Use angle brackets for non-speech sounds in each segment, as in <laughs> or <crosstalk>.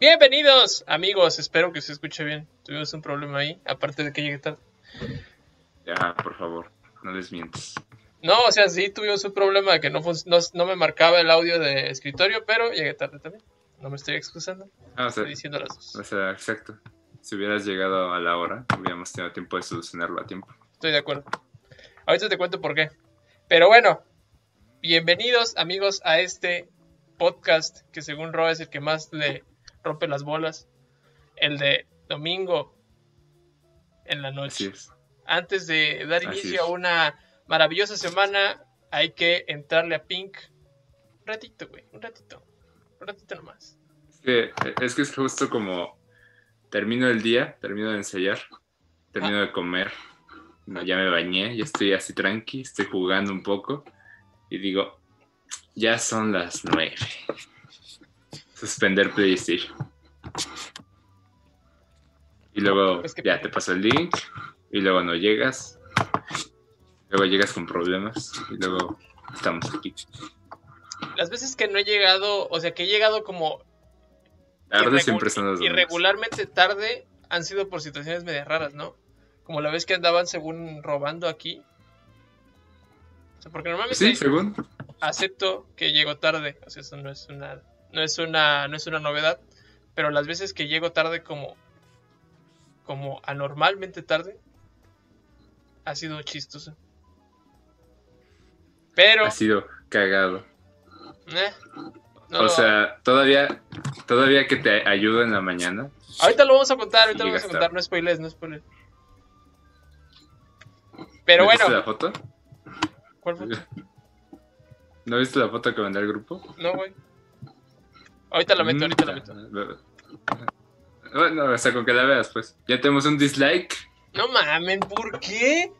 Bienvenidos, amigos. Espero que se escuche bien. Tuvimos un problema ahí, aparte de que llegue tarde. Ya, por favor, no les mientes. No, o sea, sí tuvimos un problema de que no, no me marcaba el audio de escritorio, pero llegué tarde también. No me estoy excusando. Ah, o sea, Estoy diciendo las dos. o sea, exacto. Si hubieras llegado a la hora, hubiéramos tenido tiempo de solucionarlo a tiempo. Estoy de acuerdo. Ahorita te cuento por qué. Pero bueno, bienvenidos amigos a este podcast que según Ro es el que más le rompe las bolas. El de domingo en la noche. es. Antes de dar Así inicio a una maravillosa semana, hay que entrarle a Pink. Un ratito, güey, un ratito. Un ratito nomás. Es que, es que es justo como termino el día, termino de ensayar, termino Ah. de comer, no, ya me bañé, ya estoy así tranqui, estoy jugando un poco y digo, ya son las nueve. Suspender PlayStation. Y luego Es que- ya te paso el link y luego no llegas. Luego llegas con problemas y luego estamos aquí. Las veces que no he llegado, o sea, que he llegado como Tarde siempre son domingos. irregularmente tarde han sido por situaciones medio raras, ¿no? Como la vez que andaban según robando aquí. O sea, porque normalmente Sí, según. acepto que llego tarde, o sea, eso no es una no es una no es una novedad, pero las veces que llego tarde como como anormalmente tarde ha sido chistoso. Pero Ha sido cagado. eh, no o sea, todavía, todavía que te ayudo en la mañana. Ahorita lo vamos a contar, ahorita lo vamos a contar, tarde. no spoilers, no spoilers. Pero ¿No viste bueno, la foto? ¿cuál foto? <laughs> ¿No viste la foto que mandé al grupo? No, güey. Ahorita la meto, ahorita la meto. Bueno, o sea, con que la veas, pues. Ya tenemos un dislike. No mamen, ¿por qué?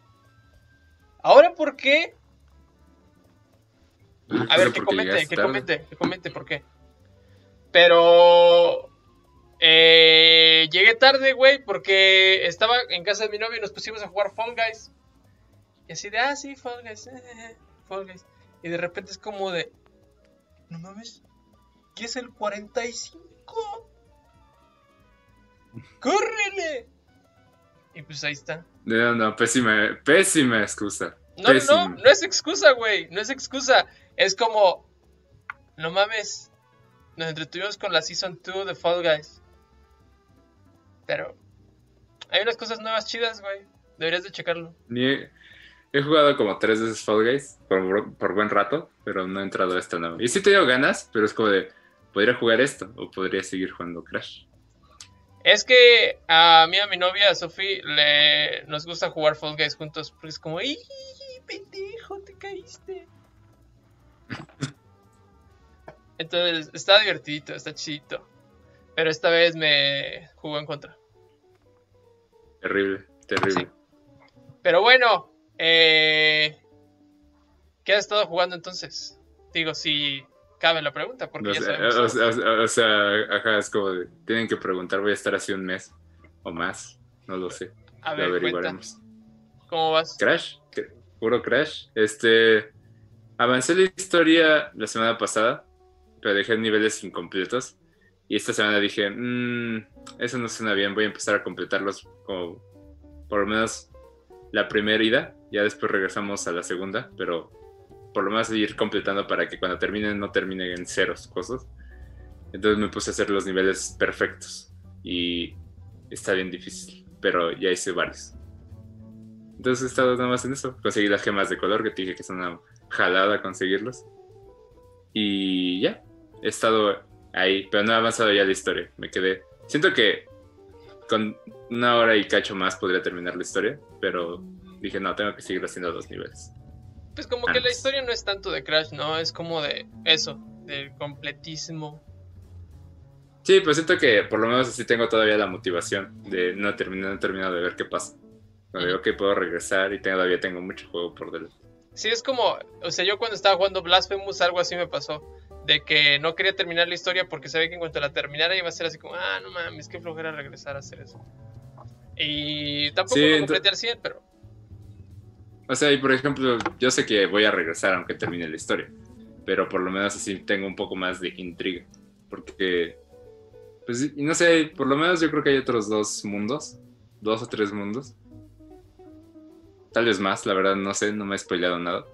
¿Ahora por qué? A ver, que comente, que comente, que comente por qué. Pero... Eh, llegué tarde, güey, porque estaba en casa de mi novio y nos pusimos a jugar Fall Guys. Y así de, ah, sí, Fall Guys, eh, eh, Fall Guys. Y de repente es como de, no mames, ¿qué es el 45? ¡Córrele! Y pues ahí está. No, no, pésima, pésima excusa. No, no, Pésima. no, no es excusa, güey. No es excusa. Es como. No mames. Nos entretuvimos con la Season 2 de Fall Guys. Pero. Hay unas cosas nuevas chidas, güey. Deberías de checarlo. He, he jugado como tres veces Fall Guys por, por buen rato, pero no he entrado a esta nueva. Y sí te dio ganas, pero es como de, podría jugar esto o podría seguir jugando Crash. Es que a mí, a mi novia, a Sophie, le... nos gusta jugar Fall Guys juntos. Porque es como, ¡ay, pendejo, te caíste! <laughs> Entonces, está divertidito, está chidito. Pero esta vez me jugó en contra. Terrible, terrible. Pero bueno, eh, ¿qué has estado jugando entonces? Digo, si cabe la pregunta, porque O ya sea, sabemos. o sea, o sea, o sea, ajá, es como de, tienen que preguntar, voy a estar así un mes o más, no lo sé, a lo ver, cuenta, averiguaremos. ¿cómo vas? Crash, puro Crash. Este, avancé la historia la semana pasada, pero dejé niveles incompletos. Y esta semana dije, "Mm, eso no suena bien, voy a empezar a completarlos como por lo menos la primera ida. Ya después regresamos a la segunda, pero por lo menos ir completando para que cuando terminen no terminen en ceros cosas. Entonces me puse a hacer los niveles perfectos. Y está bien difícil, pero ya hice varios. Entonces he estado nada más en eso. Conseguí las gemas de color que te dije que son una jalada conseguirlos. Y ya, he estado ahí, pero no he avanzado ya la historia. Me quedé. Siento que con una hora y cacho más podría terminar la historia, pero dije, no, tengo que seguir haciendo dos niveles. Pues como que la historia no es tanto de Crash, ¿no? Es como de eso, del completísimo. Sí, pero siento que por lo menos así tengo todavía la motivación de no terminar, no he terminado de ver qué pasa. Cuando digo que puedo regresar y todavía tengo mucho juego por delante. Sí, es como, o sea, yo cuando estaba jugando Blasphemous algo así me pasó. De que no quería terminar la historia porque sabía que en cuanto la terminara iba a ser así como, ah, no mames, qué flojera regresar a hacer eso. Y tampoco Sí, lo completé al 100, pero O sea, y por ejemplo, yo sé que voy a regresar aunque termine la historia, pero por lo menos así tengo un poco más de intriga, porque Pues no sé, por lo menos yo creo que hay otros dos mundos, dos o tres mundos. Tal vez más, la verdad no sé, no me he spoileado nada.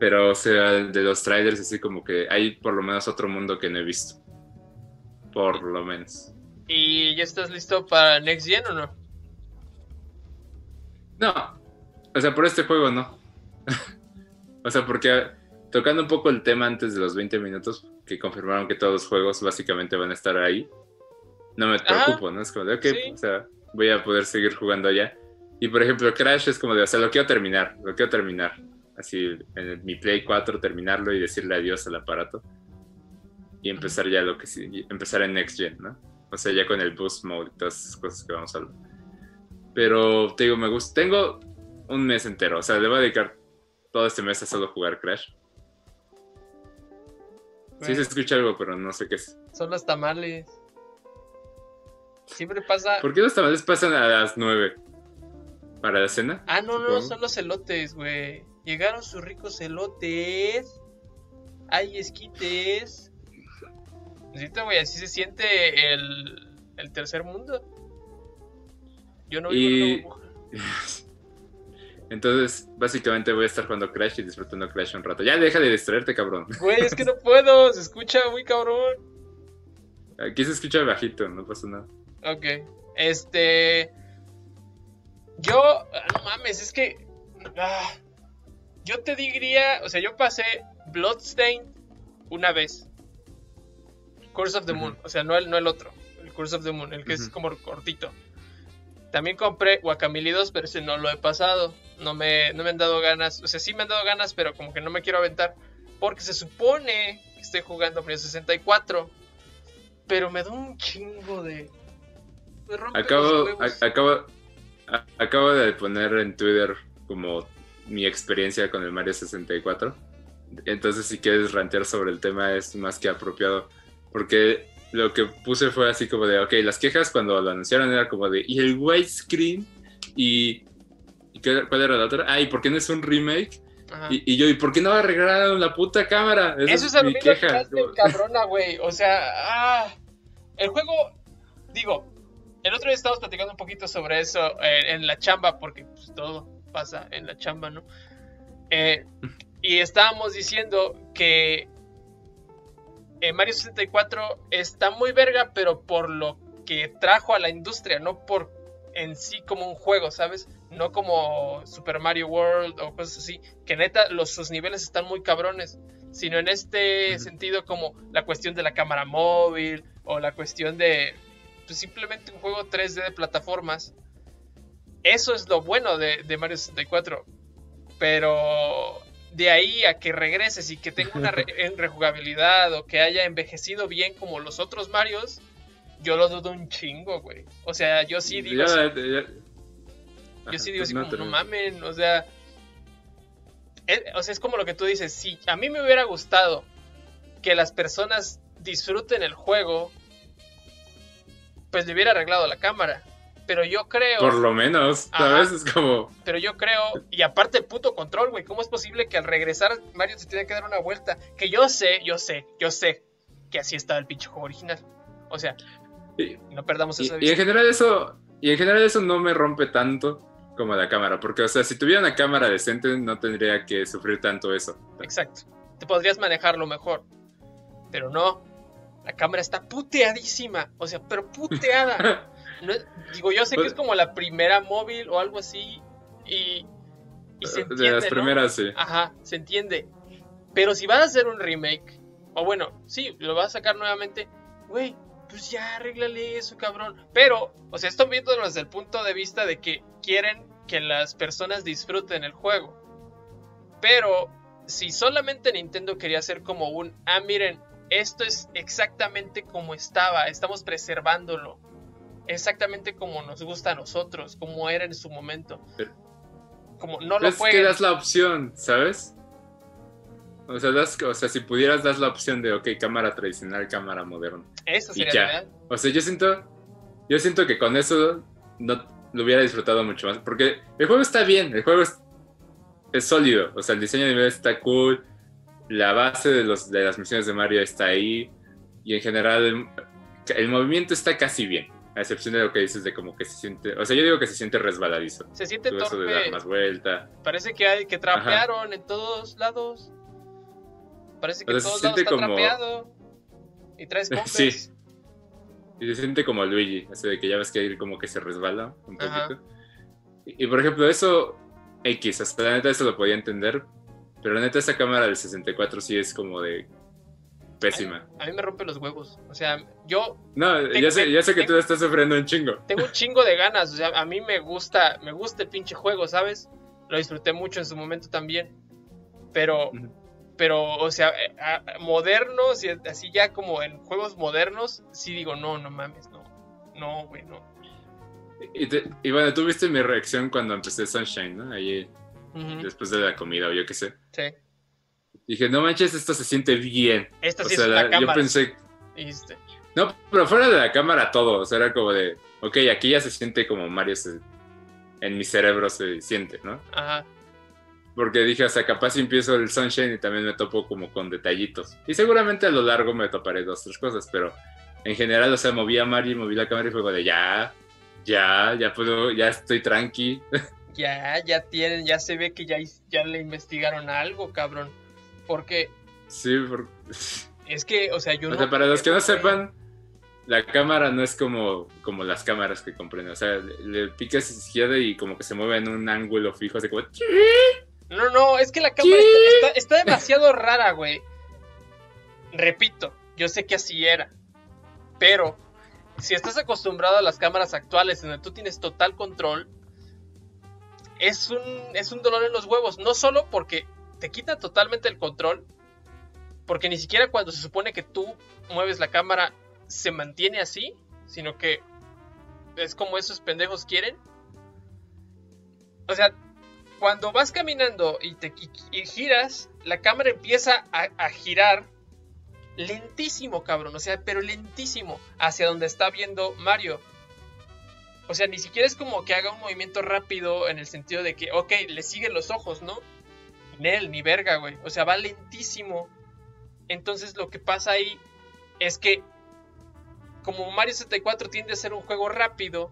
Pero o sea, de los trailers así como que hay por lo menos otro mundo que no he visto. Por lo menos. ¿Y ya estás listo para Next Gen o no? No. O sea, por este juego no. <laughs> o sea, porque tocando un poco el tema antes de los 20 minutos, que confirmaron que todos los juegos básicamente van a estar ahí, no me preocupo, ¿no? Es como de, ok, o sea, voy a poder seguir jugando allá. Y por ejemplo, Crash es como de, o sea, lo quiero terminar, lo quiero terminar. Así, en mi Play 4, terminarlo y decirle adiós al aparato. Y empezar ya lo que sí, empezar en Next Gen, ¿no? O sea, ya con el Boost Mode y todas esas cosas que vamos a hablar. Pero te digo, me gusta. Tengo un mes entero, o sea, le voy a dedicar todo este mes a solo jugar Crash. Sí se escucha algo, pero no sé qué es. Son los tamales. Siempre pasa. ¿Por qué los tamales pasan a las 9? ¿Para la cena? Ah, no, no, son los elotes, güey. Llegaron sus ricos elotes. Hay esquites. Necesito, güey, así se siente el, el tercer mundo. Yo no vivo y... <laughs> Entonces, básicamente voy a estar jugando Crash y disfrutando Crash un rato. Ya deja de distraerte, cabrón. <laughs> Güey, es que no puedo, se escucha muy cabrón. Aquí se escucha bajito, no pasa nada. Ok. Este. Yo. Ah, no mames, es que. Ah, yo te diría. O sea, yo pasé Bloodstained una vez. Curse of the Moon. O sea, no el, no el otro. El Curse of the Moon, el que es como cortito. También compré Guacamole 2, pero ese no lo he pasado. No me, no me han dado ganas. O sea, sí me han dado ganas, pero como que no me quiero aventar. Porque se supone que estoy jugando Mario 64. Pero me da un chingo de. acabo, acabo, acabo de poner en Twitter como mi experiencia con el Mario 64. Entonces, si quieres rantear sobre el tema, es más que apropiado. Porque lo que puse fue así como de, ok, las quejas cuando lo anunciaron era como de, ¿y el widescreen? ¿Y, ¿y cuál era la otra? Ah, ¿y por qué no es un remake? Y, yo, ¿y por qué no arreglaron la puta cámara? Eso es, mi queja. <laughs> cabrona, güey. O sea, ah, el juego, digo, el otro día estábamos platicando un poquito sobre eso eh, en la chamba, porque pues, todo pasa en la chamba, ¿no? Eh, y estábamos diciendo que eh, Mario 64 está muy verga, pero por lo que trajo a la industria, no por en sí como un juego, ¿sabes? No como Super Mario World o cosas así, que neta los, sus niveles están muy cabrones, sino en este sentido como la cuestión de la cámara móvil o la cuestión de pues, simplemente un juego 3D de plataformas. Eso es lo bueno de, de Mario 64. Pero de ahí a que regreses y que tenga una <laughs> rejugabilidad o que haya envejecido bien como los otros Marios, yo lo dudo un chingo, güey. O sea, yo sí digo. Yo sí digo así como, no mamen, o sea. Es, o sea, es como lo que tú dices. Si a mí me hubiera gustado que las personas disfruten el juego, pues le hubiera arreglado la cámara pero yo creo. Por lo menos, ¿sabes? Es como. Pero yo creo, y aparte el puto control, güey, ¿cómo es posible que al regresar Mario se tiene que dar una vuelta? Que yo sé, yo sé, yo sé que así estaba el pinche juego original. O sea, no perdamos esa y, y en general eso, y en general eso no me rompe tanto como la cámara, porque, o sea, si tuviera una cámara decente no tendría que sufrir tanto eso. Exacto. Te podrías manejarlo mejor, pero no. La cámara está puteadísima, o sea, pero <laughs> puteada. Digo, yo sé que es como la primera móvil o algo así. Y, se entiende. De las primeras, sí. Ajá, se entiende. Pero si vas a hacer un remake, o bueno, sí, lo vas a sacar nuevamente, güey, pues ya arréglale eso, cabrón. Pero, o sea, esto viéndolo desde el punto de vista de que quieren que las personas disfruten el juego. Pero, si solamente Nintendo quería hacer como un, ah, miren, esto es exactamente como estaba, estamos preservándolo exactamente como nos gusta a nosotros, como era en su momento. como no lo Es que das la opción, ¿sabes? O sea, das, o sea, si pudieras das la opción de, ok, cámara tradicional, cámara moderna. Eso sería O sea, yo siento, yo siento que con eso no lo hubiera disfrutado mucho más. Porque el juego está bien, el juego es, es sólido. O sea, el diseño de nivel está cool. La base de, los, de las misiones de Mario está ahí. Y en general el movimiento está casi bien. A excepción de lo que dices de como que se siente. O sea, yo digo que se siente resbaladizo. Se siente Todo eso de dar más vuelta. Parece que hay que trapearon en todos lados. Parece que O sea, todos se lados está como- trapeado. Y traes <laughs> Sí. Converse. Y se siente como Luigi. Así de que ya ves que él como que se resbala un Ajá. poquito. Y, y, por ejemplo, eso. X, hasta la neta eso lo podía entender. Pero la neta, esa cámara del 64 sí es como de. Pésima. A mí me rompe los huevos. O sea, yo No, Tengo- ya sé, ya sé que tengo- tú estás sufriendo un chingo. tengo un chingo de ganas. O sea, a mí me gusta, me gusta el pinche juego, ¿sabes? Lo disfruté mucho en su momento también. Pero, pero, o sea, eh, a- modernos y así ya como en juegos modernos, sí digo, no, no mames, no. No, güey, no. Y, te- y bueno, tú viste mi reacción cuando empecé Sunshine, ¿no? Ujú, después de la comida o yo qué sé. Sí. Dije, no manches, esto se siente bien. Esta O sí sea, es una la- yo cámara. pensé, dijiste. no, pero fuera de la cámara todo, o sea, era como de, ok, aquí ya se siente como Mario se- en mi cerebro se siente, ¿no? Ajá. Porque dije, hasta capaz si empiezo el Sunshine y también me topo como con detallitos. Y seguramente a lo largo me toparé dos, tres cosas, pero en general, o sea, moví a Mario, moví la cámara y fue como de, ya, ya, ya puedo, ya estoy tranqui. <laughs> Ya, ya tienen, ya se ve que ya, ya le investigaron algo, cabrón. Porque Sí, por- <laughs> es que, o sea, yo O no. sea, para los que no sepan, la cámara no es como, como las cámaras que compré. O sea, le, le picas izquierda y como que se mueve en un ángulo fijo, así como... No, no, es que la cámara está, está- está demasiado <laughs> rara, güey. Repito, yo sé que así era. Pero, si estás acostumbrado a las cámaras actuales, en donde tú tienes total control, es un, es un dolor en los huevos. No solo porque te quita totalmente el control, porque ni siquiera cuando se supone que tú mueves la cámara se mantiene así, sino que es como esos pendejos quieren. O sea, cuando vas caminando y te y- giras, la cámara empieza a, a girar lentísimo, cabrón. O sea, pero lentísimo hacia donde está viendo Mario. O sea, ni siquiera es como que haga un movimiento rápido en el sentido de que, ok, le siguen los ojos, ¿no? Ni él, ni verga, güey. O sea, va lentísimo. Entonces lo que pasa ahí es que como Mario 64 tiende a ser un juego rápido,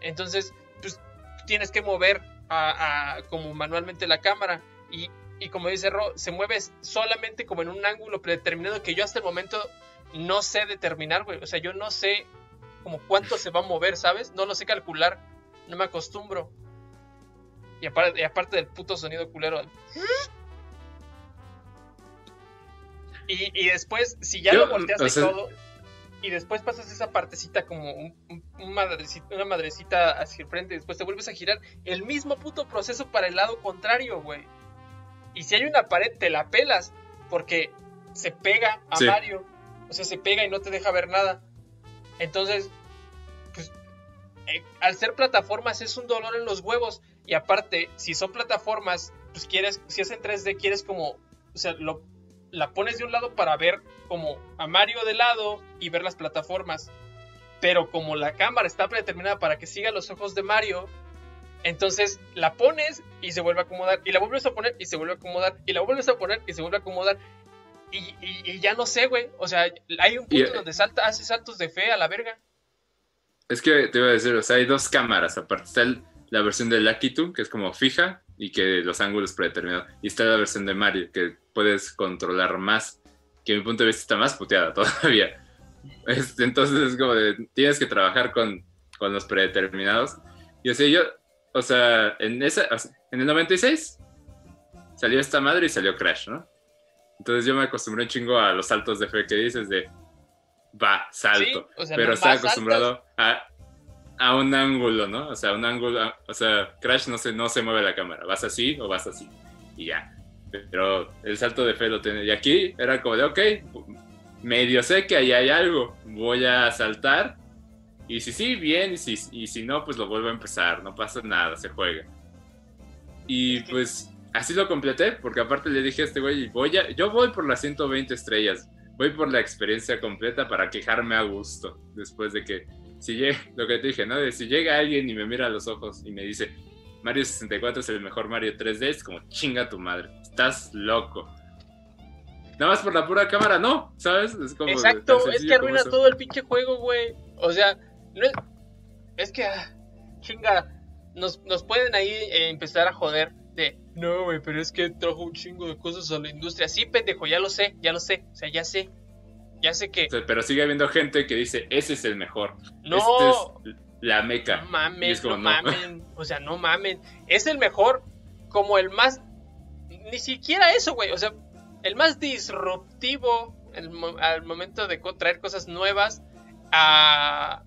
entonces pues tienes que mover a- como manualmente la cámara y, y como dice Ro, se mueve solamente como en un ángulo predeterminado que yo hasta el momento no sé determinar, güey. O sea, yo no sé como cuánto se va a mover, ¿sabes? No lo sé calcular, no me acostumbro. Y aparte, y aparte del puto sonido culero. Y, y después, si ya Yo, lo volteas o sea- todo, y después pasas esa partecita como un, un- un madrecita- una madrecita hacia el frente, y después te vuelves a girar, el mismo puto proceso para el lado contrario, güey. Y si hay una pared, te la pelas, porque se pega a Sí. Mario. O sea, se pega y no te deja ver nada. Entonces, eh, al ser plataformas es un dolor en los huevos. Y aparte, si son plataformas, pues quieres, si es en 3D, quieres como, o sea, lo, la pones de un lado para ver como a Mario de lado y ver las plataformas. Pero como la cámara está predeterminada para que siga los ojos de Mario, entonces la pones y se vuelve a acomodar. Y la vuelves a poner y se vuelve a acomodar. Y la vuelves a poner y se vuelve a acomodar. Y, y- y ya no sé, güey. O sea, hay un Y- punto donde salta, hace saltos de fe a la verga. Es que te iba a decir, o sea, hay dos cámaras. Aparte está la versión de Two, que es como fija y que los ángulos predeterminados. Y está la versión de Mario, que puedes controlar más. Que a mi punto de vista está más puteada <laughs> todavía. Entonces es como de, tienes que trabajar con, con los predeterminados. Y sea, yo, o sea, en, esa, en el 96 salió esta madre y salió Crash, ¿no? Entonces yo me acostumbré un chingo a los saltos de fe que dices de, va, salto Sí, o sea, pero no está acostumbrado a, a un ángulo, ¿no? O sea, un ángulo, a- o sea, Crash no se, no se mueve la cámara, vas así o vas así, y ya. Pero el salto de fe lo tiene, y aquí era como de, ok, medio sé que ahí hay algo, voy a saltar, y si sí, bien, y si, y si no, pues lo vuelvo a empezar, no pasa nada, se juega. Y pues así lo completé, porque aparte le dije a este güey, voy a, yo voy por las 120 estrellas, voy por la experiencia completa para quejarme a gusto, después de que, si llega, <laughs> lo que te dije, ¿no? De si llega alguien y me mira a los ojos y me dice, Mario 64 es el mejor Mario 3D, es como chinga tu madre, estás loco. nada más por la pura cámara, no, ¿sabes? Es como Exacto, es que como arruina eso. todo el pinche juego, güey. O sea, no es, es que, ah, chinga, nos, nos pueden ahí eh, empezar a joder de, no, güey, pero es que trajo un chingo de cosas a la industria. Sí, pendejo, ya lo sé, ya lo sé, o sea, ya sé, ya sé que, pero sigue habiendo gente que dice, ese es el mejor. no, Este es la meca. no mamen, es como, no no. mamen, o sea, no mamen. Es el mejor, como el más, ni siquiera eso, güey, o sea, el más disruptivo el al momento de traer cosas nuevas a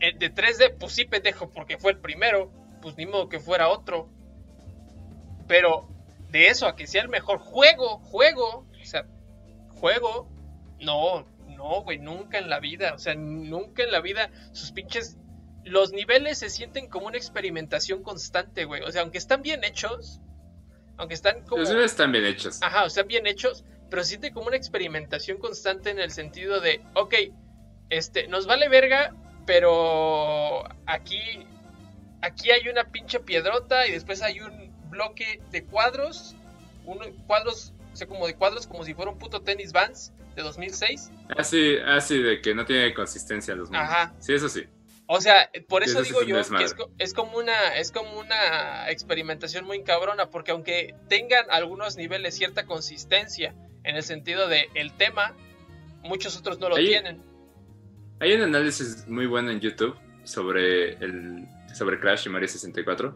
el de 3D, pues sí, pendejo, porque fue el primero, pues ni modo que fuera otro. Pero de eso a que sea el mejor juego, juego, o sea, juego, no, no, güey, nunca en la vida, o sea, nunca en la vida sus pinches los niveles se sienten como una experimentación constante, güey. O sea, aunque están bien hechos, aunque están como Los niveles están bien hechos. Ajá, o sea, bien hechos, pero se siente como una experimentación constante en el sentido de, ok, este, nos vale verga, pero aquí, aquí hay una pinche piedrota y después hay un bloque de cuadros, uno, cuadros, o sea, como de cuadros como si fuera un puto tenis Vans de 2006. Así, así de que no tiene consistencia los mundos. Ajá. Sí, eso sí. O sea, por eso digo es yo desmadre. que es, co- es como una es como una experimentación muy cabrona, porque aunque tengan algunos niveles cierta consistencia en el sentido de el tema, muchos otros no lo tienen. Hay un análisis muy bueno en YouTube sobre el sobre Crash y Mario 64.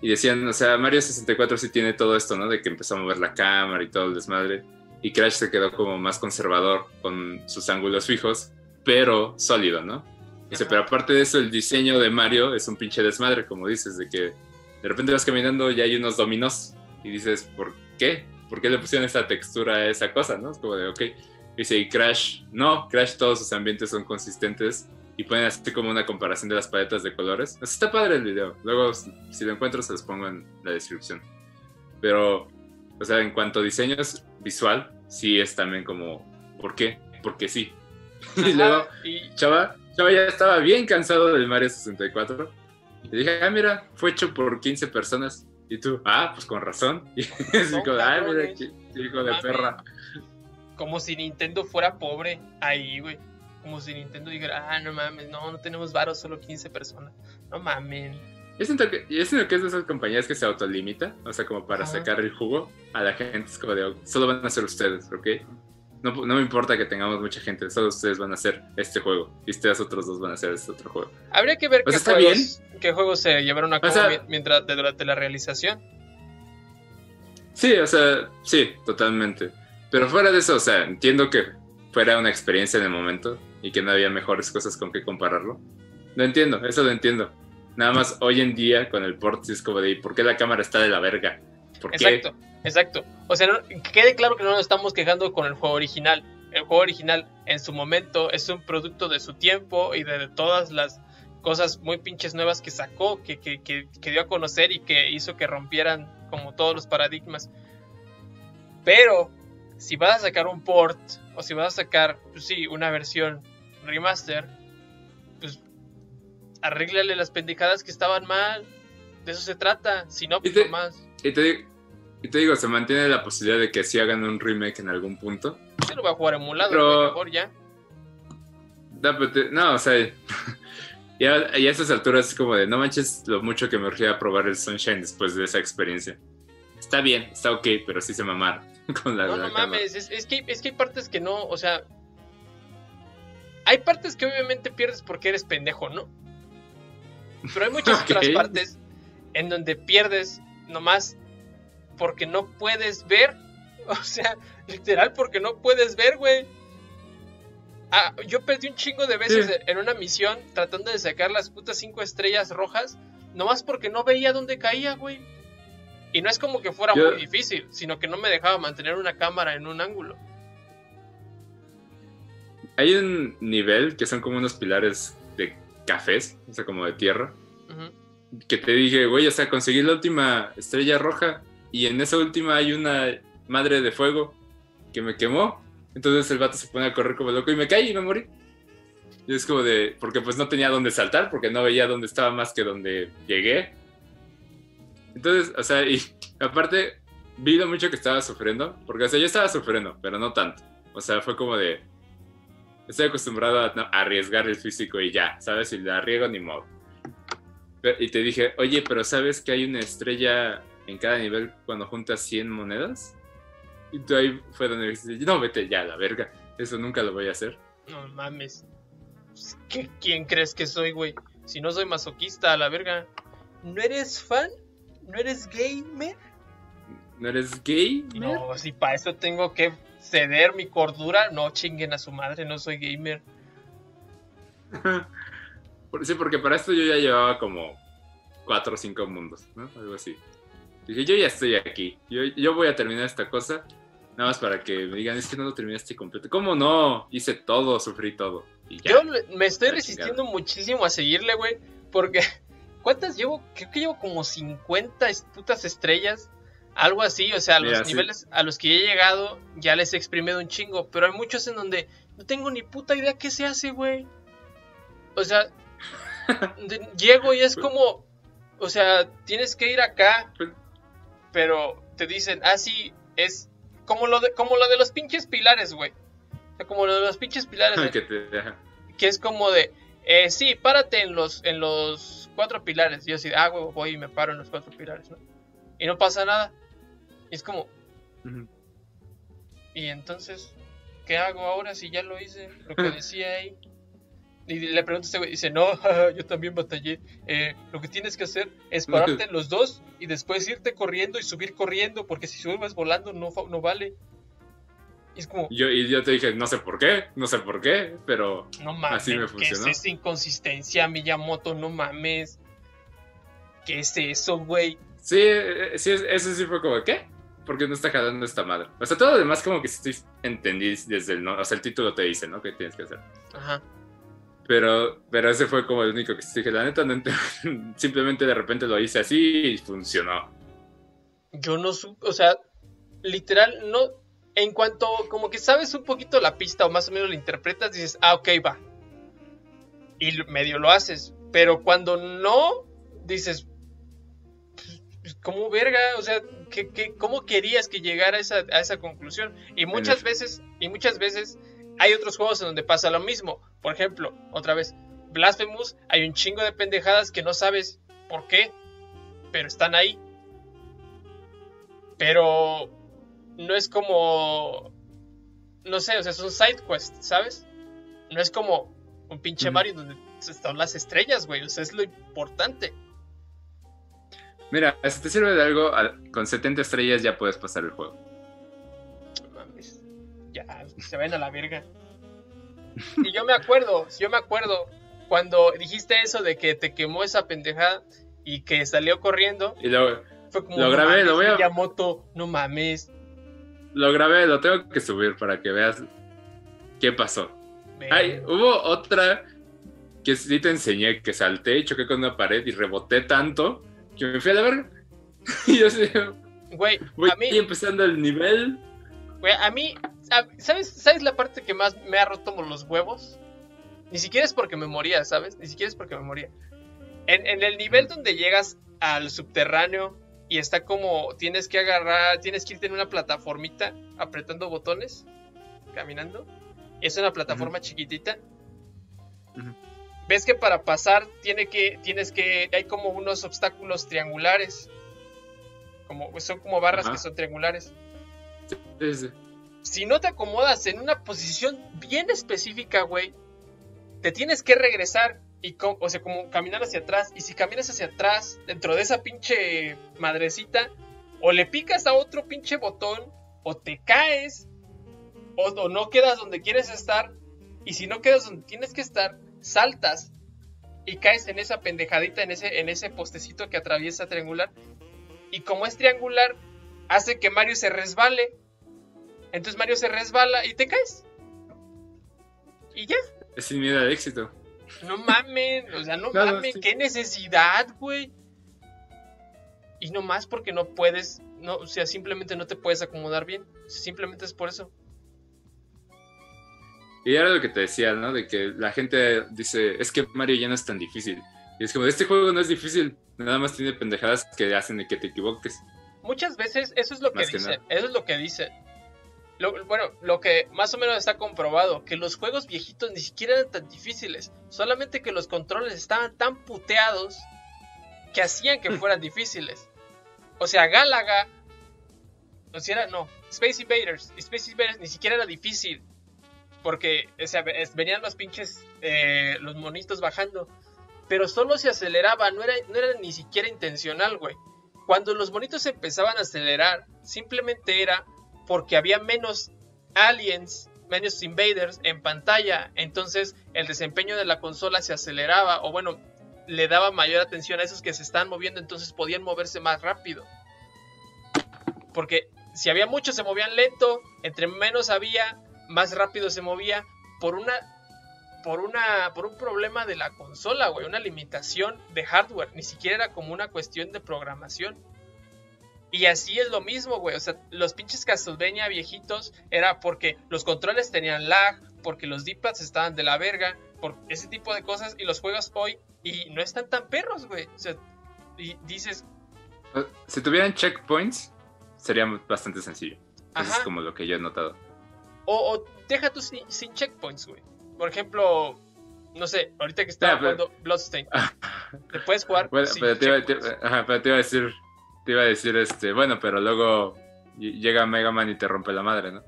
Y decían, o sea, Mario 64 sí tiene todo esto, ¿no? De que empezó a mover la cámara y todo el desmadre. Y Crash se quedó como más conservador con sus ángulos fijos, pero sólido, ¿no? Dice, pero aparte de eso, el diseño de Mario es un pinche desmadre, como dices, de que de repente vas caminando y hay unos dominos y dices, ¿por qué? ¿Por qué le pusieron esa textura a esa cosa, no? Es como de, ok. Dice, y Crash, no, Crash todos sus ambientes son consistentes y ponen así como una comparación de las paletas de colores. Así está padre el video. Luego, si lo encuentro, se los pongo en la descripción. Pero, o sea, en cuanto a diseños visual, sí es también como, ¿por qué? Porque sí. <laughs> y Ajá, luego, y- Chava, Chava ya estaba bien cansado del Mario 64. Y dije, ah, mira, fue hecho por 15 personas. Y tú, ah, pues con razón. <laughs> Y así como, ah, mira, qué hijo de perra. como si Nintendo fuera pobre ahí, güey. Como si Nintendo dijera, ah, no mames, no, no tenemos varos, solo 15 personas. No mames. Yo siento, que, yo siento que es de esas compañías que se autolimita, o sea, como para Ajá. sacar el jugo a la gente. Es como de, "Oh, solo van a ser ustedes, ¿ok? No, no me importa que tengamos mucha gente, solo ustedes van a hacer este juego. Y ustedes otros dos van a hacer este otro juego. Habría que ver qué, está juegos, qué juegos se llevaron a cabo sea- mi- mientras durante la realización. Sí, o sea, sí, totalmente. Pero fuera de eso, o sea, entiendo que fuera una experiencia en el momento y que no había mejores cosas con que compararlo. Lo entiendo, eso lo entiendo. Nada más hoy en día con el port es como de, ¿y ¿por qué la cámara está de la verga? Exacto, exacto. O sea, no- que quede claro que no nos estamos quejando con el juego original. El juego original en su momento es un producto de su tiempo y de todas las cosas muy pinches nuevas que sacó, que, que, que, que dio a conocer y que hizo que rompieran como todos los paradigmas. Pero si vas a sacar un port o si vas a sacar, pues sí, una versión remaster, pues arréglale las pendejadas que estaban mal. De eso se trata. Si no, pues te- nomás. Y te, y te digo, se mantiene la posibilidad de que sí hagan un remake en algún punto. Yo lo voy a jugar emulado, Pero- güey, mejor ya. Te- no, o sea, <laughs> ya, ya a estas alturas es como de, no manches lo mucho que me urgía probar el Sunshine después de esa experiencia. Está bien, está ok, pero sí se mamaron <laughs> con la, No, la no mames, es, es que, es que hay partes que no, o sea... Hay partes que obviamente pierdes porque eres pendejo, ¿no? Pero hay muchas <laughs> otras partes en donde pierdes nomás porque no puedes ver. <laughs> O sea, literal porque no puedes ver, güey. Ah, yo perdí un chingo de veces Sí. en una misión tratando de sacar las putas cinco estrellas rojas, nomás porque no veía dónde caía, güey. Y no es como que fuera Yo- muy difícil, sino que no me dejaba mantener una cámara en un ángulo. Hay un nivel que son como unos pilares de cafés, o sea, como de tierra, Ujú. que te dije, güey, o sea, conseguí la última estrella roja y en esa última hay una madre de fuego que me quemó. Entonces el vato se pone a correr como loco y me caí y me morí. Y es como de, porque pues no tenía dónde saltar, porque no veía dónde estaba más que donde llegué. Entonces, o sea, y <laughs> aparte, vi lo mucho que estaba sufriendo, porque o sea, yo estaba sufriendo, pero no tanto. O sea, fue como de, estoy acostumbrado a, no, a arriesgar el físico y ya, ¿sabes? Si la arriesgo ni modo. Pero- y te dije, oye, pero ¿sabes que hay una estrella en cada nivel cuando juntas 100 monedas? Y tú ahí fue donde dijiste, no, vete ya, la verga, eso nunca lo voy a hacer. No mames. Pues, ¿qué- ¿Quién crees que soy, güey? Si no soy masoquista, a la verga. ¿No eres fan? ¿No eres gamer? ¿No eres gay? No, si para eso tengo que ceder mi cordura, no chinguen a su madre, no soy gamer. Sí, porque para esto yo ya llevaba como 4 o 5 mundos, ¿no? Algo así. Dije, yo ya estoy aquí, yo, yo voy a terminar esta cosa, nada más para que me digan, es que no lo terminaste completo. ¿Cómo no? Hice todo, sufrí todo. Y ya. Yo me estoy resistiendo muchísimo a seguirle, güey, porque <laughs> ¿cuántas llevo? Creo que llevo como 50 es- putas estrellas, algo así, o sea, a los Mira, sí. niveles a los que he llegado ya les he exprimido un chingo, pero hay muchos en donde no tengo ni puta idea qué se hace, güey. O sea, <laughs> de- llego y es como, o sea, tienes que ir acá, pero te dicen, ah, sí, es como lo de, como lo de los pinches pilares, güey. O sea, como lo de los pinches pilares. güey <laughs> que te- ajá. que es como de, eh, sí, párate en los, en los cuatro pilares. Yo así, ah, güey, voy y me paro en los cuatro pilares, ¿no? Y no pasa nada. Y es como. ¿y entonces qué hago ahora si ya lo hice? Lo que decía ahí. Y le pregunto a este güey, dice, no, <laughs> yo también batallé. Eh, lo que tienes que hacer es pararte en los dos y después irte corriendo y subir corriendo, porque si subes volando no, no vale. Y es como, Yo, y yo te dije, no sé por qué, no sé por qué, pero No mames, Así me ¿qué es esa inconsistencia, Miyamoto? No mames. ¿Qué es eso, güey? sí, eh, sí, eso sí fue como, ¿qué? Porque no está jalando esta madre. O sea, todo lo demás como que sí entendí desde el, no- o sea, el título te dice, ¿no? ¿Qué tienes que hacer? Ajá. Pero, pero ese fue como el único que dije, la neta, no ent- <laughs> simplemente de repente lo hice así y funcionó. Yo no supe, o sea, literal, no. En cuanto, como que sabes un poquito la pista o más o menos la interpretas, dices, ah, ok, va. Y medio lo haces. Pero cuando no, dices, ¿cómo verga? O sea, ¿qué, qué, cómo querías que llegara a esa, a esa conclusión? Y muchas veces, y muchas veces hay otros juegos en donde pasa lo mismo. Por ejemplo, otra vez, Blasphemous, hay un chingo de pendejadas que no sabes por qué, pero están ahí. Pero no es como. No sé, o sea, son side quests, ¿sabes? No es como un pinche. Mario donde están las estrellas, güey. O sea, es lo importante. Mira, si te sirve de algo, al- con 70 estrellas ya puedes pasar el juego. No mames. Ya, se ven a la verga. <laughs> Y yo me acuerdo, yo me acuerdo cuando dijiste eso de que te quemó esa pendejada y que salió corriendo. Y luego, Fue como. Lo "No grabé, mames, lo voy a- Miyamoto, no mames. lo grabé, lo tengo que subir para que veas qué pasó. Ay, hubo otra que sí te enseñé que salté y choqué con una pared y reboté tanto que me fui a la verga. <laughs> Y yo sé, Güey, voy a mí. empezando el nivel. Güey, a mí, ¿sabes, ¿sabes la parte que más me ha roto los huevos? Ni siquiera es porque me moría, ¿sabes? Ni siquiera es porque me moría. En, en el nivel donde llegas al subterráneo y está como tienes que agarrar, tienes que irte en una plataformita apretando botones, caminando. Es una plataforma chiquitita. Ujú. Ves que para pasar tiene que, tienes que, hay como unos obstáculos triangulares. Como, son como barras Ajá. que son triangulares Sí, sí. si no te acomodas en una posición bien específica, güey, te tienes que regresar y, co- o sea, como caminar hacia atrás. Y si caminas hacia atrás, dentro de esa pinche madrecita, o le picas a otro pinche botón, o te caes, o, o no quedas donde quieres estar. Y si no quedas donde tienes que estar, saltas y caes en esa pendejadita, en ese, en ese postecito que atraviesa triangular. Y como es triangular, hace que Mario se resbale. Entonces Mario se resbala y te caes. Y ya. Es sin miedo al éxito. No mamen. O sea, no No, no, mamen. sí. Qué necesidad, güey. Y no más porque no puedes. No, o sea, simplemente no te puedes acomodar bien. Simplemente es por eso. Y era lo que te decía, ¿no? De que la gente dice, es que Mario ya no es tan difícil. Y es como, este juego no es difícil, nada más tiene pendejadas que hacen de que te equivoques. muchas veces eso es lo que, que dice. nada. Eso es lo que dice. Lo- bueno, lo que más o menos está comprobado, que los juegos viejitos ni siquiera eran tan difíciles, solamente que los controles estaban tan puteados que hacían que <laughs> fueran difíciles. O sea, Galaga, o sea, no, Space Invaders, Space Invaders ni siquiera era difícil, porque venían los pinches, eh, los monitos bajando, pero solo se aceleraba, no era, no era ni siquiera intencional, güey. Cuando los monitos empezaban a acelerar, simplemente era porque había menos aliens, menos invaders en pantalla. Entonces el desempeño de la consola se aceleraba o bueno, le daba mayor atención a esos que se están moviendo, entonces podían moverse más rápido. Porque si había muchos se movían lento, entre menos había, más rápido se movía por una por una por un problema de la consola, güey, una limitación de hardware, ni siquiera era como una cuestión de programación. Y así es lo mismo, güey. O sea, los pinches Castlevania viejitos era porque los controles tenían lag, porque los D-pads estaban de la verga, por ese tipo de cosas. Y los juegos hoy y no están tan perros, güey. O sea, y dices, Eh, Si tuvieran checkpoints, sería bastante sencillo. Eso ajá. es como lo que yo he notado. O, o deja tú sin, sin checkpoints, güey. Por ejemplo, no sé, ahorita que estaba Ah, pero- jugando Bloodstained, <laughs> te puedes jugar Bueno, sin pero te, iba, te- checkpoints. ajá, pero te iba a decir, te iba a decir, este, bueno, pero luego ll- llega Mega Man y te rompe la madre, ¿no?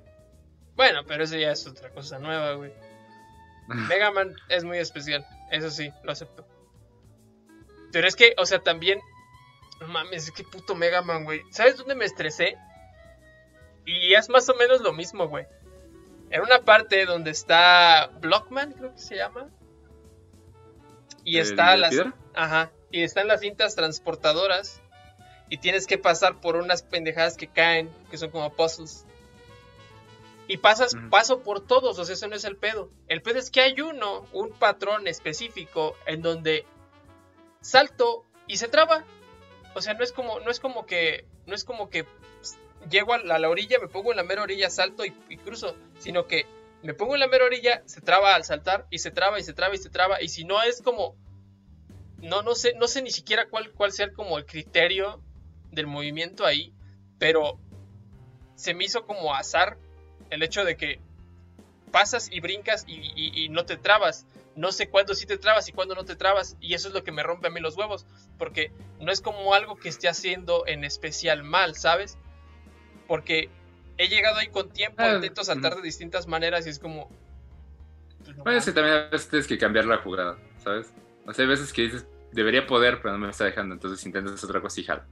Bueno, pero eso ya es otra cosa nueva, güey. <laughs> Mega Man es muy especial, eso sí, lo acepto. Pero es que, o sea, también. No mames, es que puto Mega Man, güey. ¿Sabes dónde me estresé? Y es más o menos lo mismo, güey. En una parte donde está Blockman, creo que se llama. Y ¿El está las. piedra? Ajá. Y están las cintas transportadoras. Y tienes que pasar por unas pendejadas que caen, que son como puzzles. Y pasas, paso por todos, o sea, eso no es el pedo. El pedo es que hay uno, un patrón específico, en donde salto y se traba. O sea, no es como, no es como que, no es como que pss, llego a la, orilla, me pongo en la mera orilla, salto y, cruzo, sino que me pongo en la mera orilla, se traba al saltar y se traba y se traba y se traba. Y si no es como, no, no sé, no sé ni siquiera cuál, cuál sea como el criterio del movimiento ahí, pero se me hizo como azar el hecho de que pasas y brincas y- y no te trabas. No sé cuándo sí te trabas y cuándo no te trabas. Y eso es lo que me rompe a mí los huevos. Porque no es como algo que esté haciendo en especial mal, ¿sabes? Porque he llegado ahí con tiempo, Ah, intento saltar de distintas maneras y es como... pues, no Bueno, es que mames. también a veces tienes que cambiar la jugada, ¿sabes? O sea, hay veces que dices, debería poder, pero no me está dejando, entonces intentas otra cosa y jala.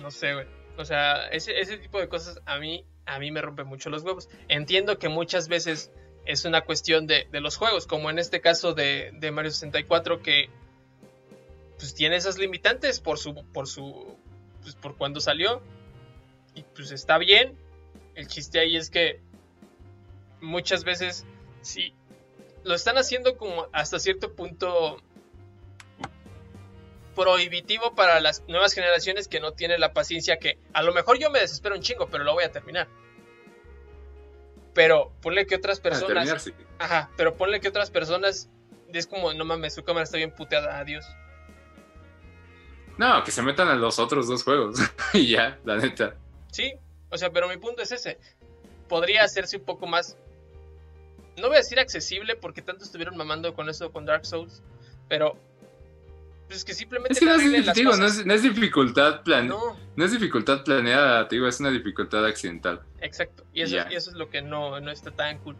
No sé, güey. O sea, ese, ese tipo de cosas a mí, a mí me rompe mucho los huevos. Entiendo que muchas veces es una cuestión de, de los juegos, como en este caso de, de Mario 64, que pues tiene esas limitantes por su, por su, pues por cuando salió. Y pues está bien. El chiste ahí es que muchas veces, sí, lo están haciendo como hasta cierto punto prohibitivo para las nuevas generaciones que no tienen la paciencia que a lo mejor yo me desespero un chingo, pero lo voy a terminar. Pero ponle que otras Para personas, terminar, sí. ajá, pero ponle que otras personas es como, no mames, su cámara está bien puteada, adiós. No, que se metan a los otros dos juegos. <laughs> y ya, la neta. Sí, o sea, pero mi punto es ese. Podría hacerse un poco más, no voy a decir accesible porque tanto estuvieron mamando con eso con Dark Souls, pero pues es que simplemente Es que no es, las digo, no cosas. es, no es dificultad plan, no. no, es dificultad planeada, te digo, es una dificultad accidental. exacto. Y eso, y eso es lo que no, no está tan cool.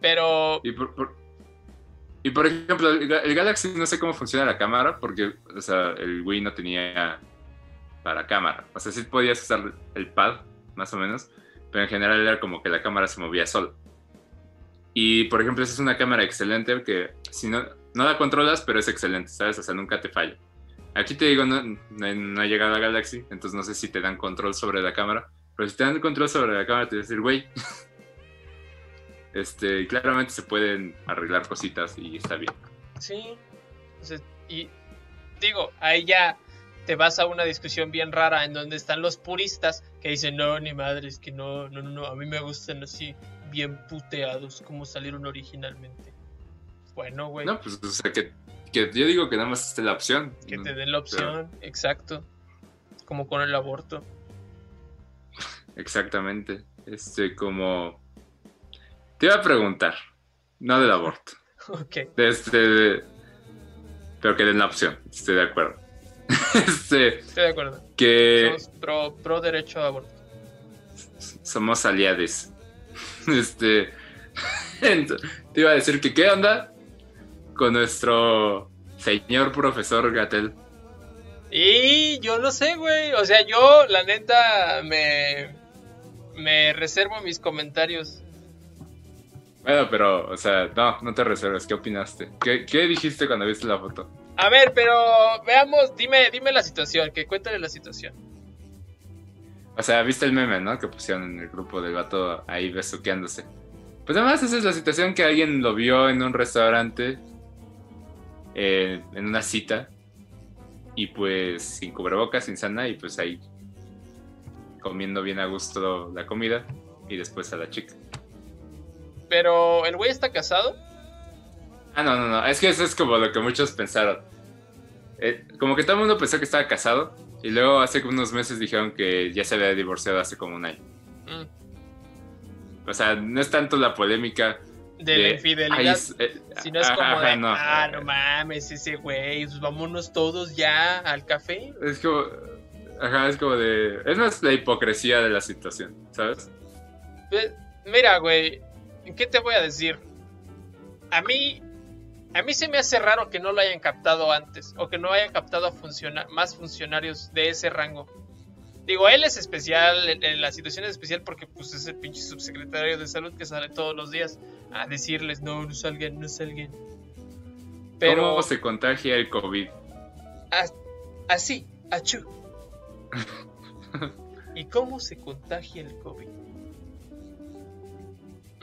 Pero Y por, por- y por ejemplo, el, el Galaxy no sé cómo funciona la cámara, porque o sea, el Wii no tenía para cámara. O sea, sí podías usar el pad, más o menos, pero en general era como que la cámara se movía sola. Y por ejemplo, esa es una cámara excelente que si no, no la controlas, pero es excelente, ¿sabes? O sea, nunca te falla. Aquí te digo, no, no, no ha llegado a Galaxy, entonces no sé si te dan control sobre la cámara, pero si te dan control sobre la cámara, te voy a decir, güey. <laughs> Este, claramente se pueden arreglar cositas y está bien. Sí. O sea, y digo, ahí ya te vas a una discusión bien rara en donde están los puristas que dicen, no, ni madre, es que no, no, no, no, a mí me gustan así, bien puteados, como salieron originalmente. Bueno, güey, No, pues, o sea, que, que yo digo que nada más esté la opción. que te den la opción, exacto. Como con el aborto. <laughs> Exactamente. Este, como. Te iba a preguntar, no del aborto. <laughs> Ok. De este. Pero que den la opción, estoy de acuerdo. Este, Estoy de acuerdo. que Somos pro, pro derecho a aborto. somos aliados. Este. <laughs> te iba a decir que qué onda con nuestro señor profesor Gatel. Y yo no sé, güey. O sea, yo, la neta, me. Me reservo mis comentarios. Bueno, pero, o sea, no, no te reserves. ¿Qué opinaste? ¿Qué, qué dijiste cuando viste la foto? A ver, pero veamos, dime, dime la situación, que cuéntale la situación. O sea, viste el meme, ¿no? Que pusieron en el grupo del vato ahí besuqueándose. Pues además esa es la situación que alguien lo vio en un restaurante, eh, en una cita, y pues sin cubrebocas, sin sana, y pues ahí comiendo bien a gusto la comida, y después a la chica. Pero, ¿el güey está casado? Ah, no, no, no, es que eso es como lo que muchos pensaron. Eh, como que todo el mundo pensó que estaba casado, y luego hace unos meses dijeron que ya se había divorciado hace como un año. Mm, O sea, no es tanto la polémica de la infidelidad. ay, es- eh, es como ajá, de, no. ah, no mames, ese güey, pues vámonos todos ya al café. Es como, ajá, es como de, es más la hipocresía de la situación, ¿sabes? Ve- Mira, güey, ¿qué te voy a decir? A mí, a mí se me hace raro que no lo hayan captado antes, o que no hayan captado a funciona- más funcionarios de ese rango. Digo, él es especial, en- la situación es especial porque pues es el pinche subsecretario de salud que sale todos los días a decirles, no, no salgan, no salgan. Pero ¿Cómo se contagia el COVID? as- así, achú. <laughs> ¿Y cómo se contagia el COVID?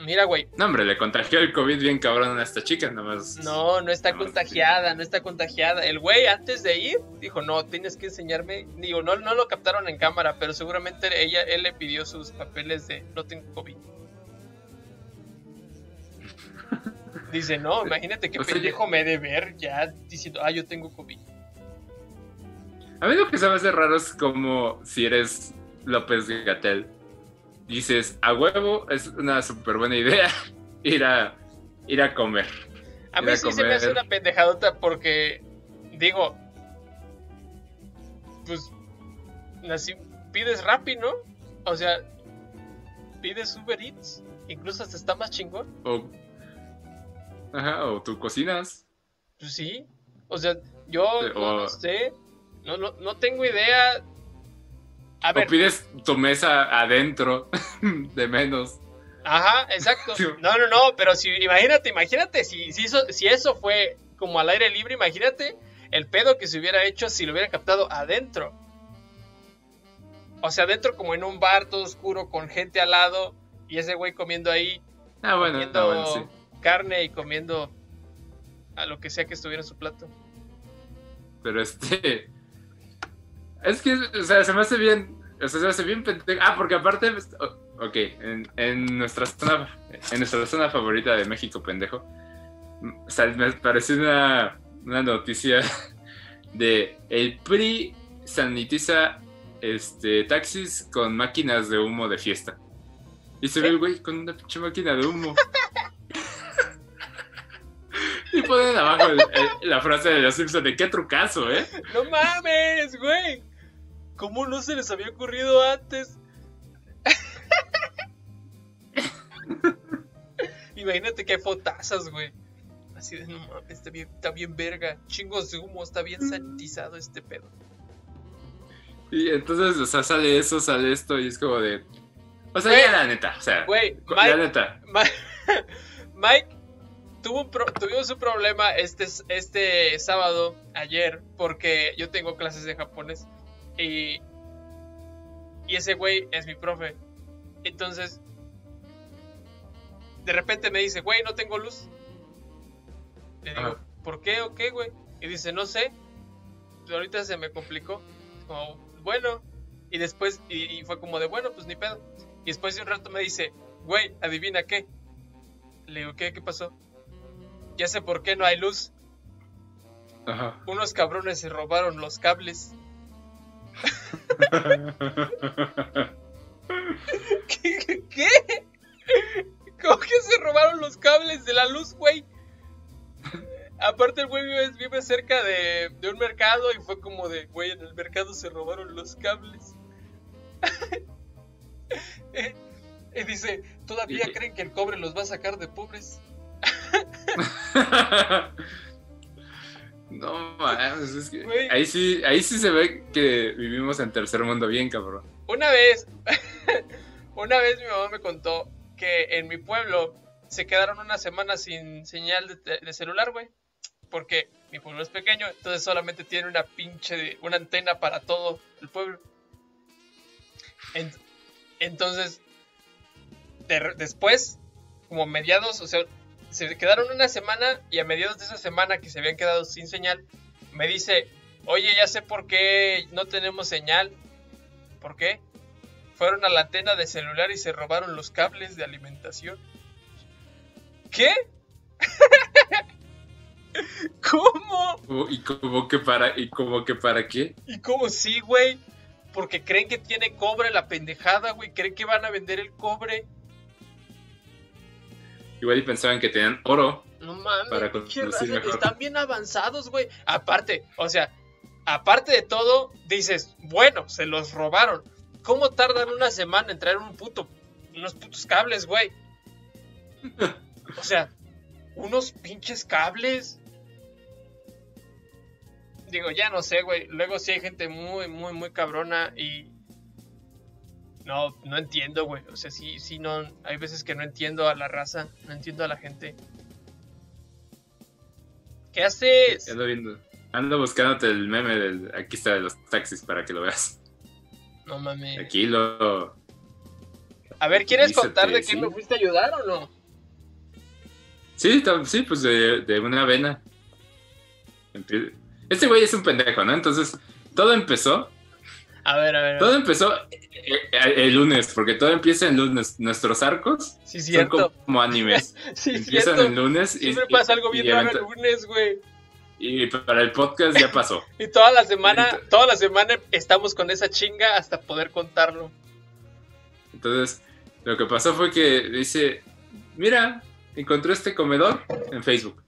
Mira, güey, No, hombre, le contagió el COVID bien cabrón a esta chica, nada más. No, no está contagiada, no está contagiada. El güey antes de ir dijo, no, tienes que enseñarme. Digo, no, no lo captaron en cámara, pero seguramente ella, él le pidió sus papeles de no tengo COVID. <laughs> Dice, no, imagínate qué O sea, pendejo me de ver ya diciendo, ah, yo tengo COVID. A mí lo que se me hace raro es como si eres López Gatel, dices, a huevo, es una súper buena idea <laughs> ir a, ir a comer. A mí a sí se me hace una pendejadota porque, digo, pues, así pides Rappi, ¿no? O sea, pides Uber Eats, incluso hasta está más chingón. O, ajá, o tú cocinas. Pues sí, o sea, yo no, no sé, no, no, no tengo idea. A ver, O pides tu mesa adentro, <laughs> de menos. ajá, exacto. No, no, no, pero si, imagínate, imagínate, si, si, eso, si eso fue como al aire libre, imagínate el pedo que se hubiera hecho si lo hubiera captado adentro. O sea, adentro como en un bar todo oscuro con gente al lado y ese güey comiendo ahí, Ah, bueno, comiendo ah, bueno, sí. carne y comiendo a lo que sea que estuviera en su plato. Pero este. Es que, o sea, se me hace bien. O sea, se me hace bien pendejo. Ah, porque aparte. pues, o- Ok, en, nuestra zona. En nuestra zona favorita de México, pendejo. O me pareció una, una noticia <laughs> de el PRI sanitiza este, taxis con máquinas de humo de fiesta. Y se ve el güey con una pinche máquina de humo. <laughs> y ponen abajo la frase de los Simpsons de qué trucazo, ¿eh? No mames, güey. ¿Cómo no se les había ocurrido antes? Imagínate que hay fotazas, güey. Así de, no mames, está bien, está bien verga. Chingos de humo, está bien sanitizado este pedo. Y entonces, o sea, sale eso, sale esto, y es como de. O sea, ya la neta, o sea, Güey, la Mike, neta. <laughs> Ma- Mike tuvo un pro- tuvimos un problema este, este sábado, ayer, porque yo tengo clases de japonés y, y ese güey es mi profe. Entonces, de repente me dice, güey, no tengo luz. Le digo, Ajá. ¿por qué o qué, güey? Y dice, no sé. Pero ahorita se me complicó. Como, bueno. Y después, y, y fue como de, bueno, pues ni pedo. Y después de un rato me dice, güey, adivina qué. Le digo, ¿qué? ¿Qué pasó? Ya sé por qué no hay luz. Ajá. Unos cabrones se robaron los cables. ¿Qué? ¿Qué? ¿Cómo que se robaron los cables de la luz, güey? Aparte el güey vive, vive cerca de, de un mercado y fue como de, güey, en el mercado se robaron los cables. <laughs> y dice, ¿todavía creen que el cobre los va a sacar de pobres? <laughs> no mames, es que ahí sí, ahí sí se ve que vivimos en tercer mundo bien, cabrón. Una vez, <laughs> una vez mi mamá me contó que en mi pueblo se quedaron una semana sin señal de, celular, güey. Porque mi pueblo es pequeño, entonces solamente tiene una pinche, una antena para todo el pueblo. En- entonces, de- después, como mediados, o sea, se quedaron una semana y a mediados de esa semana que se habían quedado sin señal, me dice, oye, ya sé por qué no tenemos señal. ¿Por qué? Fueron a la antena de celular y se robaron los cables de alimentación. ¿Qué? <laughs> ¿Cómo? Y como que para, y como que para qué. ¿Y cómo sí, güey? Porque creen que tiene cobre la pendejada, güey. Creen que van a vender el cobre. Igual y pensaban que tenían oro. No mames, Para están bien avanzados, güey. Aparte, o sea, aparte de todo, dices, bueno, se los robaron. ¿Cómo tardan una semana en traer un puto, unos putos cables, güey? O sea, unos pinches cables. Digo, ya no sé, güey. Luego sí hay gente muy, muy, muy cabrona y... No, no entiendo, güey. O sea, sí, sí, no... Hay veces que no entiendo a la raza, no entiendo a la gente. ¿Qué haces? Ando viendo. Ando buscándote el meme del. Aquí está de los taxis para que lo veas. No mames. Aquí lo. A ver, ¿quieres contar de qué sí. me fuiste a ayudar o no? Sí, sí, pues de, de una avena. Este güey es un pendejo, ¿no? Entonces, todo empezó. A ver, a ver. a ver. Todo empezó eh, eh, el lunes, porque todo empieza en lunes. Nuestros arcos Sí, son como animes. <laughs> Sí, Empiezan cierto. el lunes y, Siempre pasa algo bien raro el lunes, güey. y para el podcast ya pasó. <laughs> Y toda la semana, toda la semana estamos con esa chinga hasta poder contarlo. Entonces, lo que pasó fue que dice, mira, encontré este comedor en Facebook.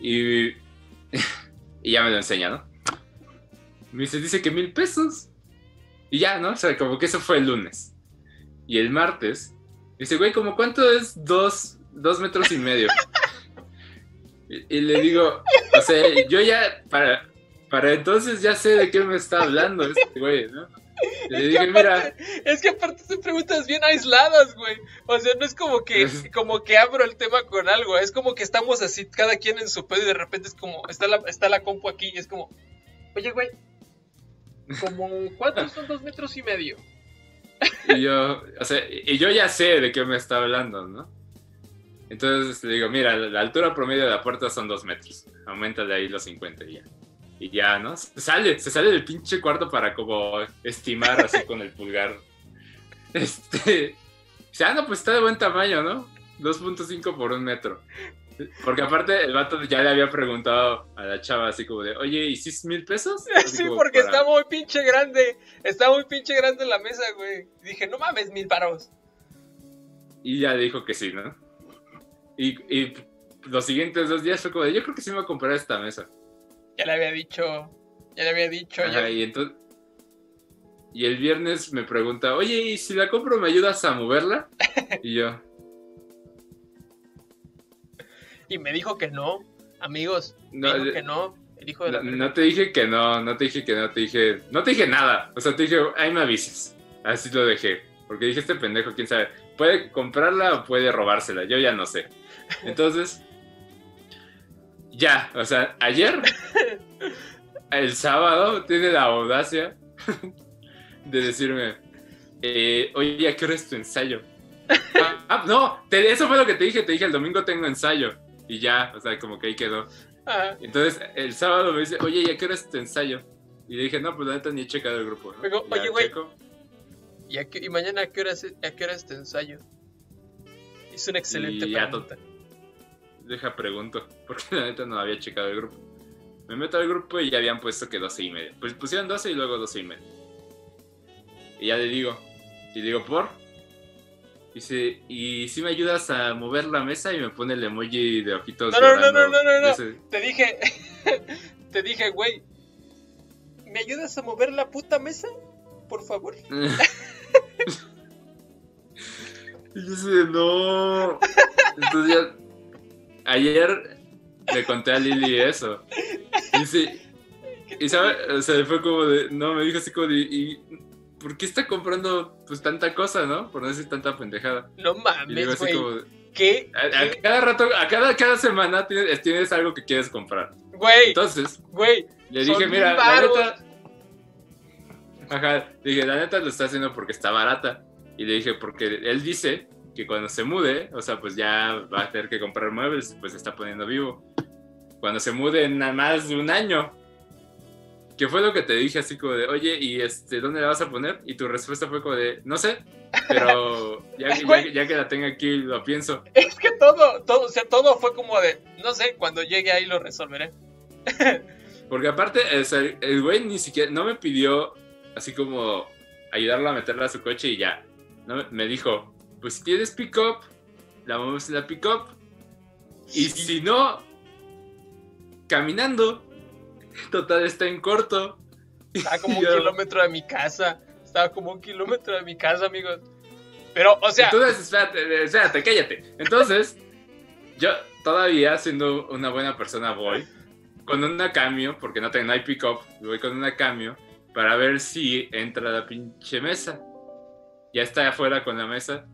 Y, <laughs> y ya me lo enseña, ¿no? Me dice, dice que mil pesos. Y ya, ¿no? O sea, como que eso fue el lunes. Y el martes, dice, güey, ¿como cuánto es dos, dos metros y medio? Y, y le digo, o sea, yo ya, para, para entonces ya sé de qué me está hablando este güey, ¿no? Y le Es que dije, mira, Es que aparte son preguntas bien aisladas, güey. O sea, no es como que, Es- como que abro el tema con algo. Es como que estamos así, cada quien en su pedo y de repente es como, está la, está la compu aquí y es como, oye, güey, como, ¿cuántos son dos metros y medio? Y yo, o sea, y yo ya sé de qué me está hablando, ¿no? Entonces le digo, mira, la, altura promedio de la puerta son dos metros. Aumenta de ahí los 50 y ya. Y ya, ¿no? Se sale, se sale del pinche cuarto para como estimar así con el pulgar. Este. Dice, ah, no, pues está de buen tamaño, ¿no? 2.5 por un metro. Porque aparte el vato ya le había preguntado a la chava así como de, oye, ¿y si es mil pesos? Así Sí, porque para- está muy pinche grande. Está muy pinche grande la mesa, güey. Dije, no mames, mil paros. Y ya dijo que sí, ¿no? Y, y los siguientes dos días fue como de, yo creo que sí me voy a comprar esta mesa. Ya le había dicho, ya le había dicho. ya- y entonces... Y el viernes me pregunta, oye, ¿y si la compro me ayudas a moverla? Y yo, Y me dijo que no, amigos. Me no, dijo que no. El hijo de la no, te dije que no, no te dije que no, te dije, no te dije nada. O sea, te dije, ahí me avises. Así lo dejé. Porque dije, este pendejo, quién sabe, puede comprarla o puede robársela, yo ya no sé. Entonces, ya, o sea, ayer, <laughs> el sábado, tiene la audacia de decirme, eh, oye, ¿a qué hora es tu ensayo? <laughs> Ah, ah, no, te- eso fue lo que te dije, te dije, el domingo tengo ensayo. Y ya, o sea, como que ahí quedó. Ajá. Entonces, el sábado me dice, oye, ¿y a qué hora es tu ensayo? Y le dije, no, pues la neta ni he checado el grupo. ¿no? Ya oye, güey. ¿Y, a qué- y mañana a qué hora es, a qué hora es tu ensayo? Es una excelente Y ya pregunta. Deja pregunto, <laughs> porque la neta no había checado el grupo. Me meto al grupo y ya habían puesto que 12 y media. Pues pusieron 12 y luego 12 y media. Y ya le digo, y digo, ¿por? Dice, ¿y si me ayudas a mover la mesa? Y me pone el emoji de ojitos. No, no, no, no, no, no, no. Te dije, <laughs> te dije, güey, ¿me ayudas a mover la puta mesa? Por favor. <laughs> y de, no. Entonces ya, ayer le conté a Lili eso. Y dice, y sabe, o sea, fue como de, no, me dijo así como de, ¿y por qué está comprando pues tanta cosa, no? Por no decir tanta pendejada. No mames, güey. ¿Qué? a, a cada rato, a cada, cada semana tienes, tienes algo que quieres comprar. Güey, Entonces, güey. le dije, mira, la varos". neta. Ajá, le dije, la neta lo está haciendo porque está barata. Y le dije, porque él dice que cuando se mude, o sea, pues ya va a tener que comprar muebles, pues se está poniendo vivo. Cuando se mude en nada más de un año. Que fue lo que te dije así como de, oye, ¿y este, dónde la vas a poner? Y tu respuesta fue como de, no sé, pero <laughs> ya, ya- ya que la tengo aquí lo pienso. Es que todo, todo, o sea, todo fue como de, no sé, cuando llegue ahí lo resolveré. <laughs> Porque aparte, o sea, el güey ni siquiera, no me pidió así como ayudarlo a meterla a su coche y ya. No, me dijo, pues si tienes pick-up, la vamos en la pick-up. Y si no, caminando. Total, está en corto. Estaba como <laughs> un kilómetro de mi casa. Estaba como un kilómetro de mi casa, amigos. Pero, o sea, Entonces, espérate, espérate, cállate. Entonces, <laughs> yo todavía siendo una buena persona voy con una cambio, porque no, tengo, no hay pick-up, voy con una cambio para ver si entra la pinche mesa. Ya está afuera con la mesa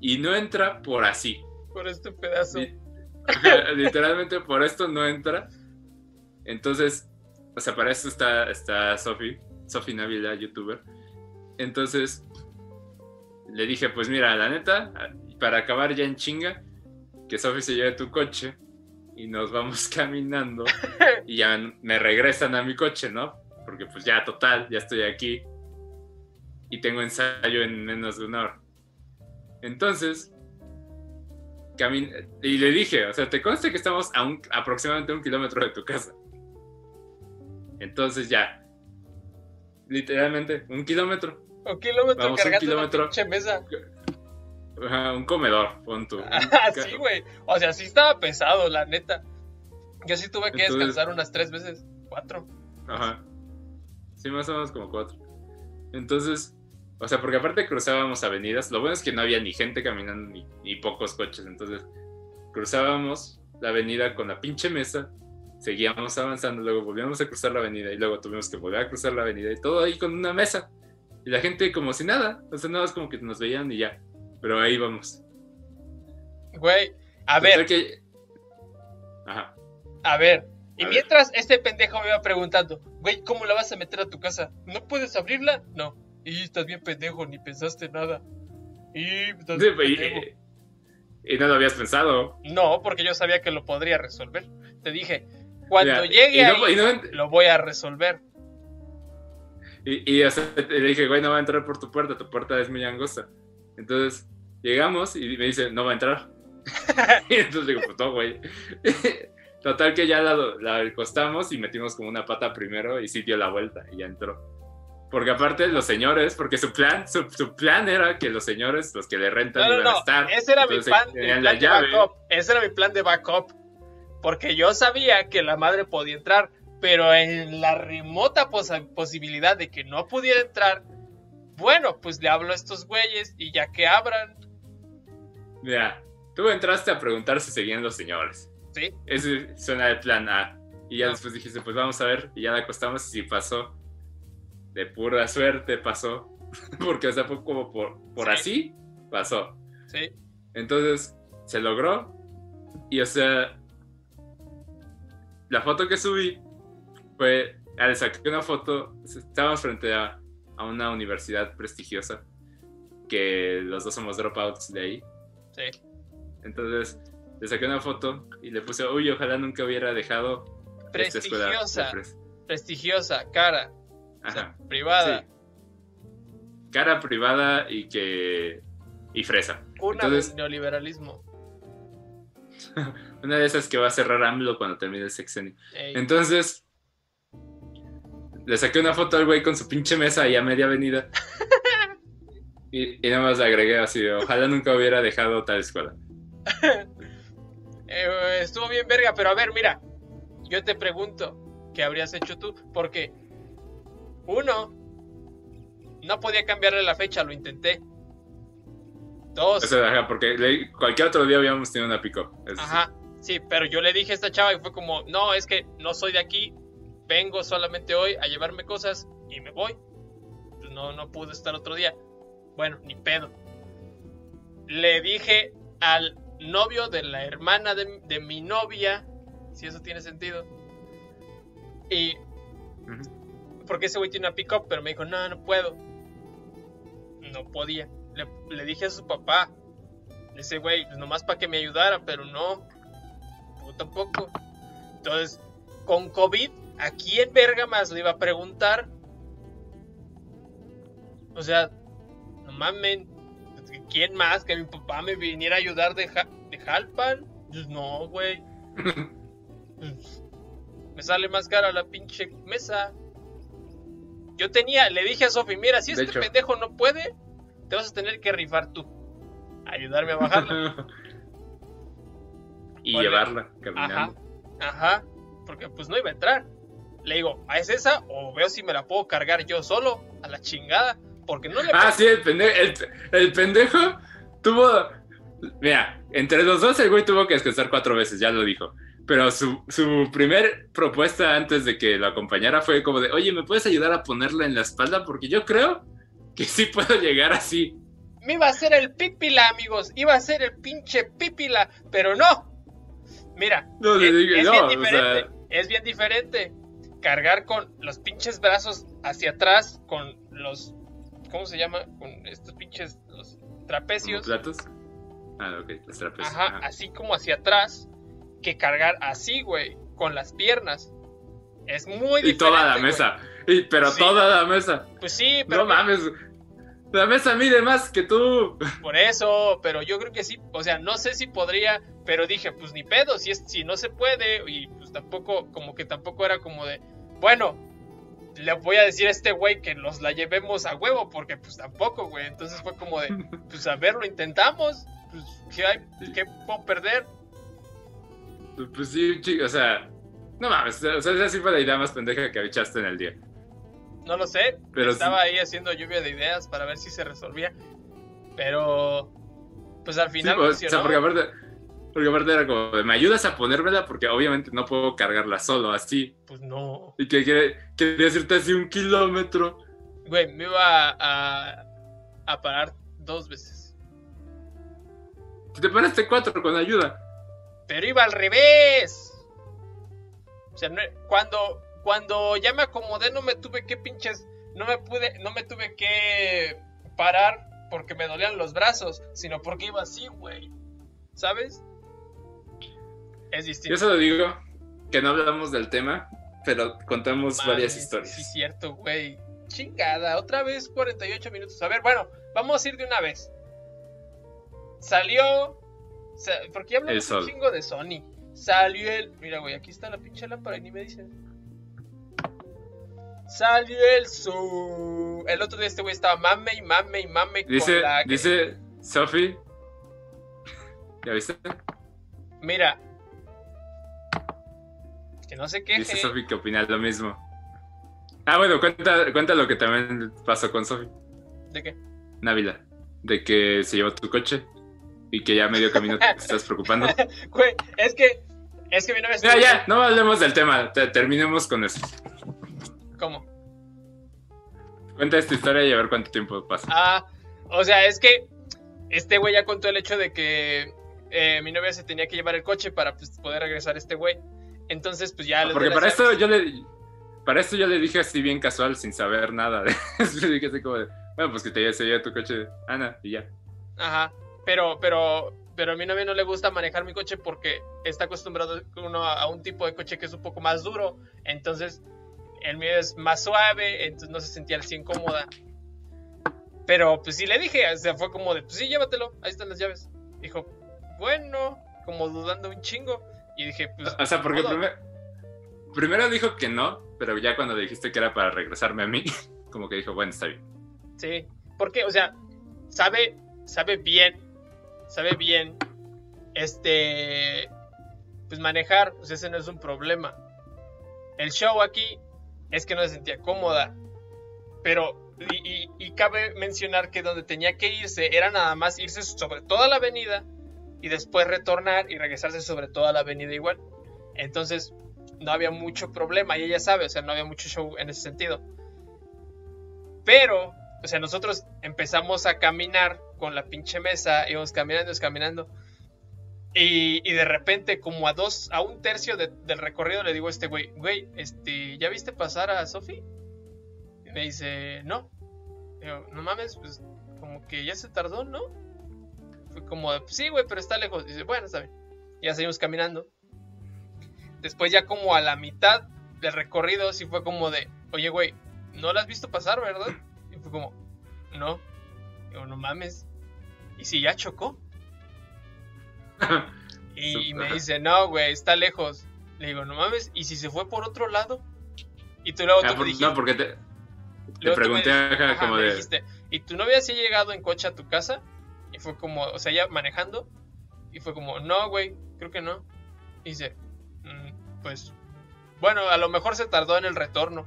y no entra por así. por este pedazo. <laughs> Literalmente por esto no entra. Entonces, o sea, para esto está, está Sofi, Sofi Navila, youtuber. Entonces, le dije, pues mira, la neta, para acabar ya en chinga, que Sofi se lleve tu coche y nos vamos <laughs> caminando y ya me regresan a mi coche, ¿no? Porque pues ya, total, ya estoy aquí y tengo ensayo en menos de una hora. Entonces, y le dije, o sea, te consta que estamos a un, aproximadamente un kilómetro de tu casa. Entonces ya, literalmente, un kilómetro, Un kilómetro Vamos, un cargando kilómetro. una pinche mesa. Ajá, un comedor, pon tú. <laughs> Ah, sí, güey. O sea, sí estaba pesado, la neta. Yo sí tuve que Entonces- descansar unas tres veces. Cuatro. Ajá. Sí, más o menos como cuatro. Entonces, o sea, porque aparte cruzábamos avenidas. Lo bueno es que no había ni gente caminando ni, ni pocos coches. Entonces, cruzábamos la avenida con la pinche mesa. Seguíamos avanzando, luego volvíamos a cruzar la avenida y luego tuvimos que volver a cruzar la avenida y todo ahí con una mesa. Y la gente como si nada. O sea, nada más como que nos veían y ya. Pero ahí vamos. Güey, a ver, que- Ajá. a ver. Y A ver. mientras este pendejo me iba preguntando, güey, ¿cómo la vas a meter a tu casa? ¿No puedes abrirla? No. Y estás bien pendejo, ni pensaste nada. Y estás Sí, pues, y, y no lo habías pensado. No, porque yo sabía que lo podría resolver. Te dije, cuando Mira, llegue y no- ahí, y no- lo voy a resolver. Y, y o sea, le dije, güey, no va a entrar por tu puerta, tu puerta es muy angosta. Entonces, llegamos y me dice, no va a entrar. <laughs> <laughs> y entonces digo, pues no, güey. <laughs> Total que ya la, la acostamos y metimos como una pata primero y sí dio la vuelta y ya entró. Porque aparte los señores, porque su plan, su, su plan era que los señores, los que le rentan, No, no, iban a estar. Ese era mi plan, mi plan la de llave. backup. Ese era mi plan de backup. Porque yo sabía que la madre podía entrar. Pero en la remota posa- posibilidad de que no pudiera entrar, bueno, pues le hablo a estos güeyes y ya que abran, Mira, tú entraste a preguntar si seguían los señores. ¿sí? Ese suena el plan A. Y ya después dijiste, pues vamos a ver. Y ya la acostamos y sí pasó. De pura suerte pasó. <laughs> Porque, o sea, fue como por, por Sí. así, pasó. Sí. Entonces, se logró. Y, o sea, la foto que subí fue, le saqué una foto, estábamos frente a, a una universidad prestigiosa, que los dos somos dropouts de ahí. Sí. Entonces, le saqué una foto y le puse, uy, ojalá nunca hubiera dejado esta escuela. Prestigiosa, pres- prestigiosa, cara, o sea, Ajá. privada, Sí. Cara privada y que... y fresa. cuna Entonces- neoliberalismo. <laughs> Una de esas que va a cerrar AMLO cuando termine el sexenio. Ey, Entonces, le saqué una foto al güey con su pinche mesa ahí a media avenida. <laughs> y, y nada más le agregué así, ojalá nunca hubiera dejado tal escuela. <laughs> Eh, estuvo bien verga, pero a ver, mira, yo te pregunto, ¿qué habrías hecho tú? Porque, uno, no podía cambiarle la fecha, lo intenté. Dos, Eso, ajá, porque le- cualquier otro día habíamos tenido una eso sí. Sí, pero yo le dije a esta chava y fue como, no, es que no soy de aquí, vengo solamente hoy a llevarme cosas y me voy. Pues no, no pude estar otro día. Bueno, ni pedo. Le dije al novio de la hermana de, de mi novia, si eso tiene sentido. Y porque ese güey tiene una pick-up, pero me dijo, no, no puedo. No podía. Le, le dije a su papá, ese güey, pues nomás para que me ayudara, pero no, tampoco. Entonces, con COVID, ¿a quién verga más le iba a preguntar? O sea, no mamen, ¿quién más que mi papá me viniera a ayudar de, Ja- de Jalpan? Pues no, güey. Pues, <laughs> me sale más cara la pinche mesa. Yo tenía, le dije a Sofi, mira, si De este hecho. pendejo no puede, te vas a tener que rifar tú. Ayudarme a bajarla. <laughs> y llevarla Ajá, caminando. ajá, porque pues no iba a entrar. Le digo, ¿a es esa? O veo si me la puedo cargar yo solo, a la chingada. Porque no le Ah, sí, el pendejo, el, el pendejo tuvo. Mira, entre los dos el güey tuvo que descansar cuatro veces, ya lo dijo. Pero su, su primer propuesta antes de que lo acompañara fue como de, oye, ¿me puedes ayudar a ponerla en la espalda? Porque yo creo que sí puedo llegar así. me iba a hacer el pípila, amigos. Iba a ser el pinche pípila, pero no. Mira, No, es, dije, es no, bien o diferente. sea- Es bien diferente. Cargar con los pinches brazos hacia atrás, con los. ¿Cómo se llama? Con estos pinches. Los ¿Como trapecios. platos? Ah, ok, los trapecios. Ajá, ajá. así como hacia atrás. Que cargar así, güey. Con las piernas. Es muy diferente. Y toda la güey. mesa. Y, pero Sí. toda la mesa. Pues sí, pero No mames. La mesa mide más que tú. Por eso, pero yo creo que sí, o sea, no sé si podría, pero dije, pues ni pedo, si es si no se puede y pues tampoco como que tampoco era como de, bueno, le voy a decir a este güey que nos la llevemos a huevo porque pues tampoco, güey. Entonces fue como de, <laughs> pues a ver, lo intentamos, pues qué hay, qué puedo perder. Pues sí, chico, o sea. No mames, o sea, esa sí fue la idea más pendeja que echaste en el día. No lo sé, Pero estaba ahí haciendo lluvia de ideas para ver si se resolvía. Pero pues al Sí, final o funcionó. sea, porque aparte, porque aparte era como, ¿me ayudas a ponérmela? Porque obviamente no puedo cargarla solo, así. Pues no. Y que quiere, quería decirte así un kilómetro. Güey, me iba a, a parar dos veces. Te paraste cuatro con ayuda. Pero iba al revés. O sea, no- cuando, cuando ya me acomodé no me tuve que pinches, no me pude, no me tuve que parar porque me dolían los brazos, sino porque iba así, güey. ¿Sabes? Es Yo distinto. solo digo que no hablamos del tema, pero contamos varias historias. Sí, cierto, güey. Chingada, otra vez 48 minutos. A ver, bueno, vamos a ir de una vez. Salió. sa- porque ya hablamos un chingo de Sony. Salió el. Mira, güey, aquí está la pinche lámpara y ni me dicen. Salió el sol. El otro día este güey estaba mame y mame y mame Dice, con la. dice Sophie. ¿Ya viste? Mira. Que no se queje. Dice Sophie que opina lo mismo. Ah, bueno, cuenta, cuenta lo que también pasó con Sophie. ¿De qué? Návila. De que se llevó tu coche y que ya medio camino te <laughs> estás preocupando. Güey, es que. Es que mi novia Ya, ya, no hablemos del tema. te- terminemos con eso. ¿Cómo? Cuenta esta historia y a ver cuánto tiempo pasa. Ah, o sea, es que este güey ya contó el hecho de que eh, mi novia se tenía que llevar el coche para pues, poder regresar a este güey. Entonces, pues ya... Porque para esto yo le. Para esto yo le dije así bien casual, sin saber nada. <laughs> le dije así como de, bueno, pues que te lleve, se lleve tu coche, Ana, y ya. Ajá. Pero, pero, pero a mi novia no le gusta manejar mi coche porque está acostumbrado uno a, a un tipo de coche que es un poco más duro. Entonces, el mío es más suave, entonces no se sentía al 100 cómoda. Pero pues sí le dije, o sea, fue como de, pues sí, llévatelo, ahí están las llaves. Dijo, bueno, como dudando un chingo. Y dije, pues... O sea, porque primero dijo que no, pero ya cuando dijiste que era para regresarme a mí, <laughs> como que dijo, bueno, está bien. Sí, porque, o sea, sabe, sabe bien, sabe bien, este, pues manejar, pues ese no es un problema. El show aquí es que no se sentía cómoda, pero, y, y cabe mencionar que donde tenía que irse era nada más irse sobre toda la avenida y después retornar y regresarse sobre toda la avenida igual. Entonces, no había mucho problema y ella sabe, o sea, no había mucho show en ese sentido. Pero, o sea, nosotros empezamos a caminar con la pinche mesa, íbamos caminando, caminando. Y, y, de repente, como a dos, a un tercio del recorrido, le digo a este güey, güey, este, ¿ya viste pasar a Sofi? Me dice, no. No mames, pues como que ya se tardó, ¿no? Fue como, sí, güey, pero está lejos. dice, bueno, está bien. ya seguimos caminando. Después ya como a la mitad del recorrido, sí fue como de, oye, güey, ¿no la has visto pasar, verdad? Y fue como, no. Digo, no mames. ¿Y si ya chocó? <laughs> y me dice, no, güey, está lejos. Le digo, no mames, ¿y si se fue por otro lado? Y tú luego ah, tú me dijiste, No, porque te, te pregunté ajá, como de... Dijiste, ¿y tu novia sí ha llegado en coche a tu casa? Fue como, o sea, ya manejando. Y fue como, no, güey, creo que no. Y dice, mm, pues, bueno, a lo mejor se tardó en el retorno.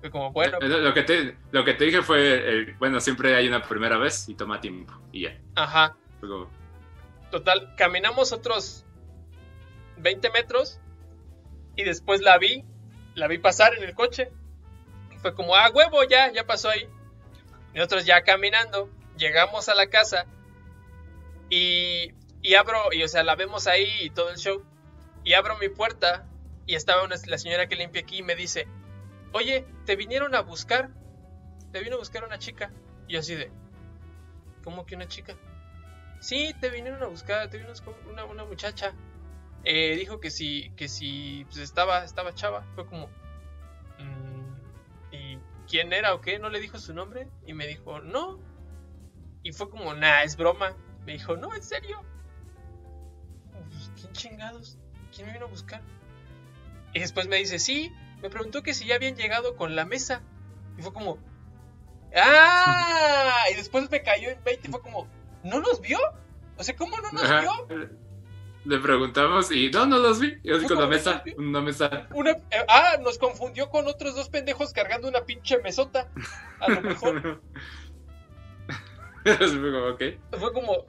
Fue como, bueno. Eh, lo que te, lo que te dije fue, bueno, siempre hay una primera vez y toma tiempo. Y ya. Ajá. Total, caminamos otros 20 metros y después la vi, la vi pasar en el coche. Y fue como, ah, huevo, ya, ya pasó ahí. Y nosotros ya caminando, llegamos a la casa y, y abro, y o sea, la vemos ahí y todo el show. Y abro mi puerta y estaba la señora que limpia aquí y me dice, oye, te vinieron a buscar. Te vino a buscar una chica. Y así de, ¿cómo que una chica? Sí, te vinieron a buscar, te vino una, una muchacha. Eh, dijo que si, que si pues estaba, estaba chava. Fue como, mm, ¿y quién era o qué? ¿No le dijo su nombre? Y me dijo, no. Y fue como, nah, es broma. Me dijo, no, en serio. ¿Quién chingados? ¿Quién me vino a buscar? Y después me dice, sí, me preguntó que si ya habían llegado con la mesa. Y fue como, ¡ah! Y después me cayó en 20 y fue como, ¿no los vio? O sea, ¿cómo no nos vio? Le preguntamos y no, no los vi. Yo con la mesa, una mesa. Una, eh, ah, nos confundió con otros dos pendejos cargando una pinche mesota. A lo mejor. <laughs> fue como, ok. Fue como,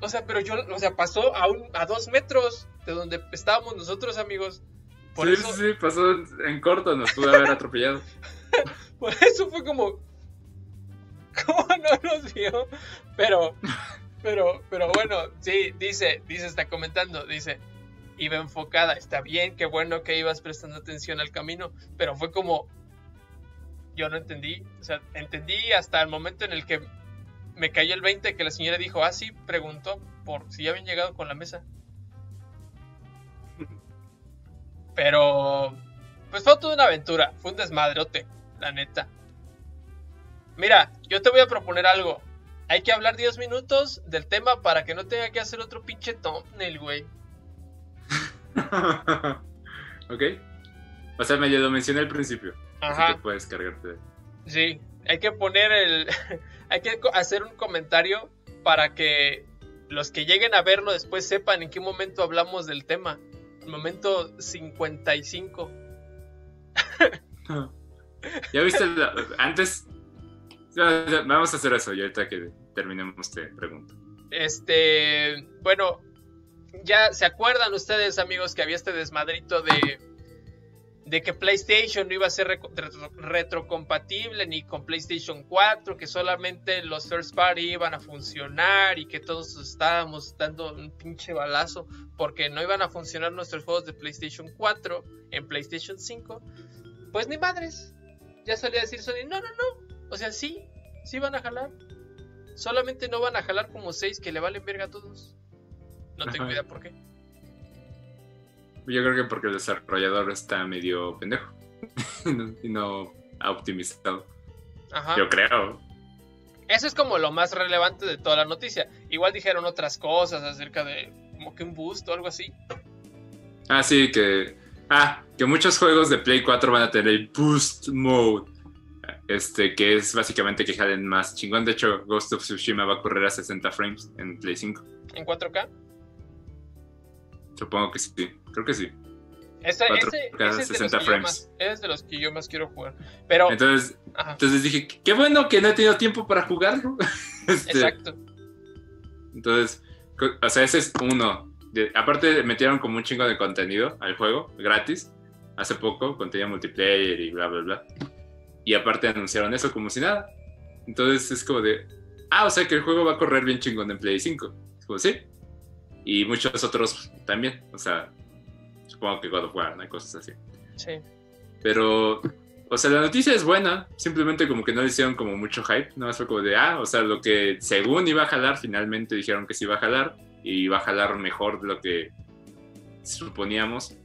o sea, pero yo, o sea, pasó a, un, a dos metros de donde estábamos nosotros, amigos. Por sí, eso... sí, pasó en corto, nos pudo haber atropellado. <laughs> Por eso fue como. ¿Cómo no nos vio? Pero, pero, pero bueno, sí, dice, dice, está comentando, dice, iba enfocada, está bien, qué bueno que ibas prestando atención al camino, pero fue como, yo no entendí, o sea, entendí hasta el momento en el que me cayó el 20 que la señora dijo, ah, sí, preguntó por si ya habían llegado con la mesa. Pero, pues fue toda una aventura, fue un desmadrote, la neta. Mira, yo te voy a proponer algo. Hay que hablar 10 minutos del tema para que no tenga que hacer otro pinche thumbnail, güey. <laughs> ok. O sea, me lo mencioné al principio. Ajá. Así que puedes cargarte. Sí, hay que poner el. <laughs> hay que hacer un comentario para que los que lleguen a verlo después sepan en qué momento hablamos del tema. El momento 55. ¿Ya viste? antes. Vamos a hacer eso y ahorita que terminemos te pregunto. Este. Bueno, ya se acuerdan ustedes, amigos, que había este desmadrito de de que PlayStation no iba a ser retrocompatible ni con PlayStation 4, que solamente los first party iban a funcionar y que todos estábamos dando un pinche balazo porque no iban a funcionar nuestros juegos de PlayStation 4 en PlayStation 5. Pues ni madres. Ya solía decir Sony, no, no, no. O sea, sí, sí van a jalar. Solamente no van a jalar como 6 que le valen verga a todos. No tengo idea por qué. Yo creo que porque el desarrollador está medio pendejo <laughs> y no ha optimizado. Ajá. Yo creo. Eso es como lo más relevante de toda la noticia. Igual dijeron otras cosas acerca de como que un boost o algo así. Ah, sí, que Ah, que muchos juegos de Play 4 van a tener el Boost Mode. Este, que es básicamente que jalen más chingón. De hecho, Ghost of Tsushima va a correr a 60 frames en Play 5. ¿En 4K? Supongo que sí. Creo que sí. Ese, 4K, ese- ese es, de 60 los que yo frames. más, es de los que yo más quiero jugar. Pero, Entonces, ajá, entonces dije, qué bueno que no he tenido tiempo para jugarlo. <laughs> Este, exacto. Entonces, o sea, ese es uno. De- aparte, metieron como un chingo de contenido al juego, gratis, hace poco, contenido multiplayer y bla, bla, bla. Y aparte anunciaron eso como si nada. Entonces es como de, ah, o sea que el juego va a correr bien chingón en Play 5. Es como, sí. Y muchos otros también. O sea, supongo que God of War, ¿no? cosas así. Sí. Pero, o sea, la noticia es buena. Simplemente como que no le hicieron como mucho hype. No fue como de, ah, o sea, lo que según iba a jalar, finalmente dijeron que sí iba a jalar. Y iba a jalar mejor de lo que suponíamos.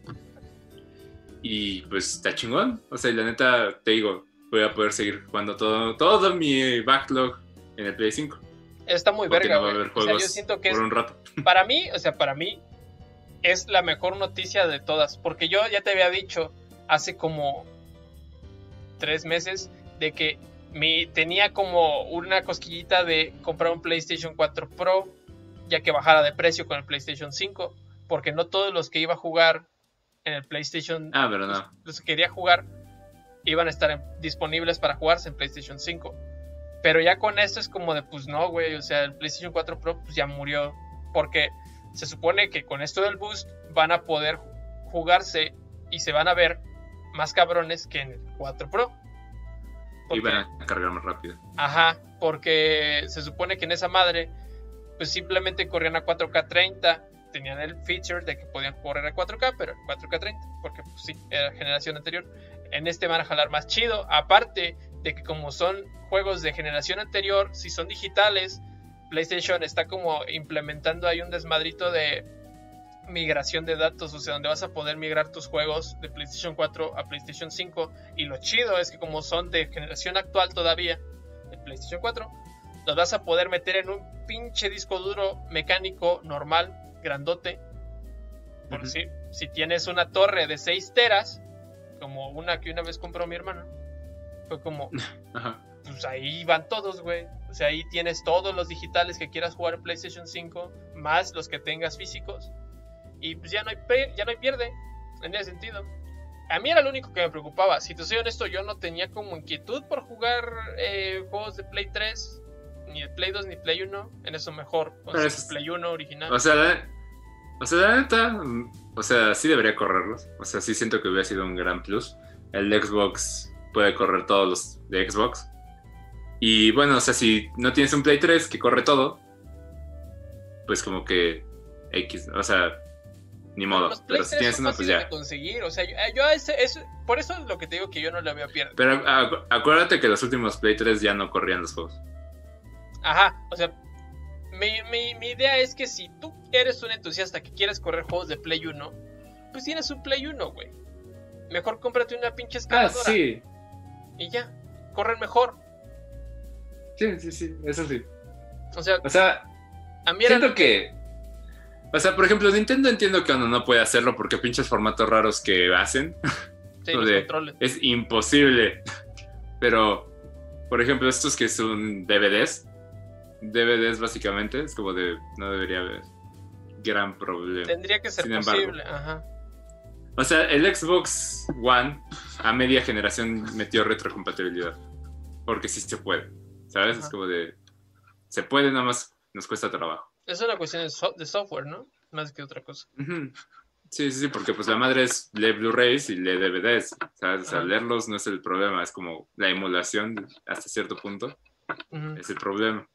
Y pues está chingón. O sea, y la neta, te digo, voy a poder seguir jugando todo, todo mi backlog en el Play 5. Está muy Porque verga, güey. O sea, yo siento que es, por un rato. <laughs> para mí, o sea, para mí es la mejor noticia de todas. Porque yo ya te había dicho hace como tres meses de que mi, tenía como una cosquillita de comprar un PlayStation 4 Pro, ya que bajara de precio con el PlayStation 5. Porque no todos los que iba a jugar en el PlayStation Ah, no. los que quería jugar iban a estar en- disponibles para jugarse en PlayStation 5. Pero ya con esto es como de, pues no, güey, o sea, el PlayStation 4 Pro pues ya murió. Porque se supone que con esto del boost van a poder jugarse y se van a ver más cabrones que en el 4 Pro. Y van a cargar más rápido. Ajá, porque se supone que en esa madre, pues simplemente corrían a 4K 30, tenían el feature de que podían correr a 4K, pero 4K 30, porque pues sí, era generación anterior. En este van a jalar más chido, aparte de que como son juegos de generación anterior, si son digitales, PlayStation está como implementando ahí un desmadrito de migración de datos, o sea, donde vas a poder migrar tus juegos de PlayStation 4 a PlayStation 5. Y lo chido es que como son de generación actual todavía, de PlayStation 4, los vas a poder meter en un pinche disco duro mecánico normal, grandote. Por si, si tienes una torre de 6 teras, como una que una vez compró mi hermana, fue como, <laughs> Ajá. Pues ahí van todos, güey. O sea, ahí tienes todos los digitales que quieras jugar en PlayStation 5, más los que tengas físicos. Y pues ya no hay, ya no hay pierde, en ese sentido. A mí era lo único que me preocupaba. Si te soy honesto, yo no tenía como inquietud por jugar eh, juegos de Play 3, ni de Play 2, ni Play 1. En eso mejor. Sea, es- Play 1 original. O sea, la, o sea, la neta, o sea, sí debería correrlos. O sea, sí siento que hubiera sido un gran plus. El Xbox puede correr todos los de Xbox. Y bueno, o sea, si no tienes un Play 3 que corre todo, pues como que X, o sea, ni modo. los Pero si 3 tienes uno, pues ya. de conseguir. O sea, yo, yo a ese, ese- por eso es lo que te digo que yo no le había pierde. Pero acu- acuérdate que los últimos Play 3 ya no corrían los juegos. Ajá, o sea, mi, mi- mi idea es que si tú eres un entusiasta que quieres correr juegos de Play 1, pues tienes un Play 1, güey. Mejor cómprate una pinche Ah, escaladora sí. y ya, corren mejor. Sí, sí, sí, eso sí. O sea, O sea, a mí era Siento que. O sea, por ejemplo, Nintendo entiendo que uno no puede hacerlo porque pinches formatos raros que hacen sí, <laughs> los controles. es imposible. <laughs> Pero, por ejemplo, estos que son DVDs, DVDs básicamente, es como de. No debería haber gran problema. Tendría que ser sin embargo. posible, ajá. O sea, el Xbox One a media generación metió retrocompatibilidad. Porque sí se puede. ¿Sabes? Ajá. Es como de. Se puede, nada más nos cuesta trabajo. Es una cuestión de, so- de software, ¿no? Más que otra cosa. Sí, sí, sí, porque pues la madre es lee Blu-rays y lee DVDs, ¿sabes? O sea, leerlos no es el problema, es como la emulación hasta cierto punto, es el problema.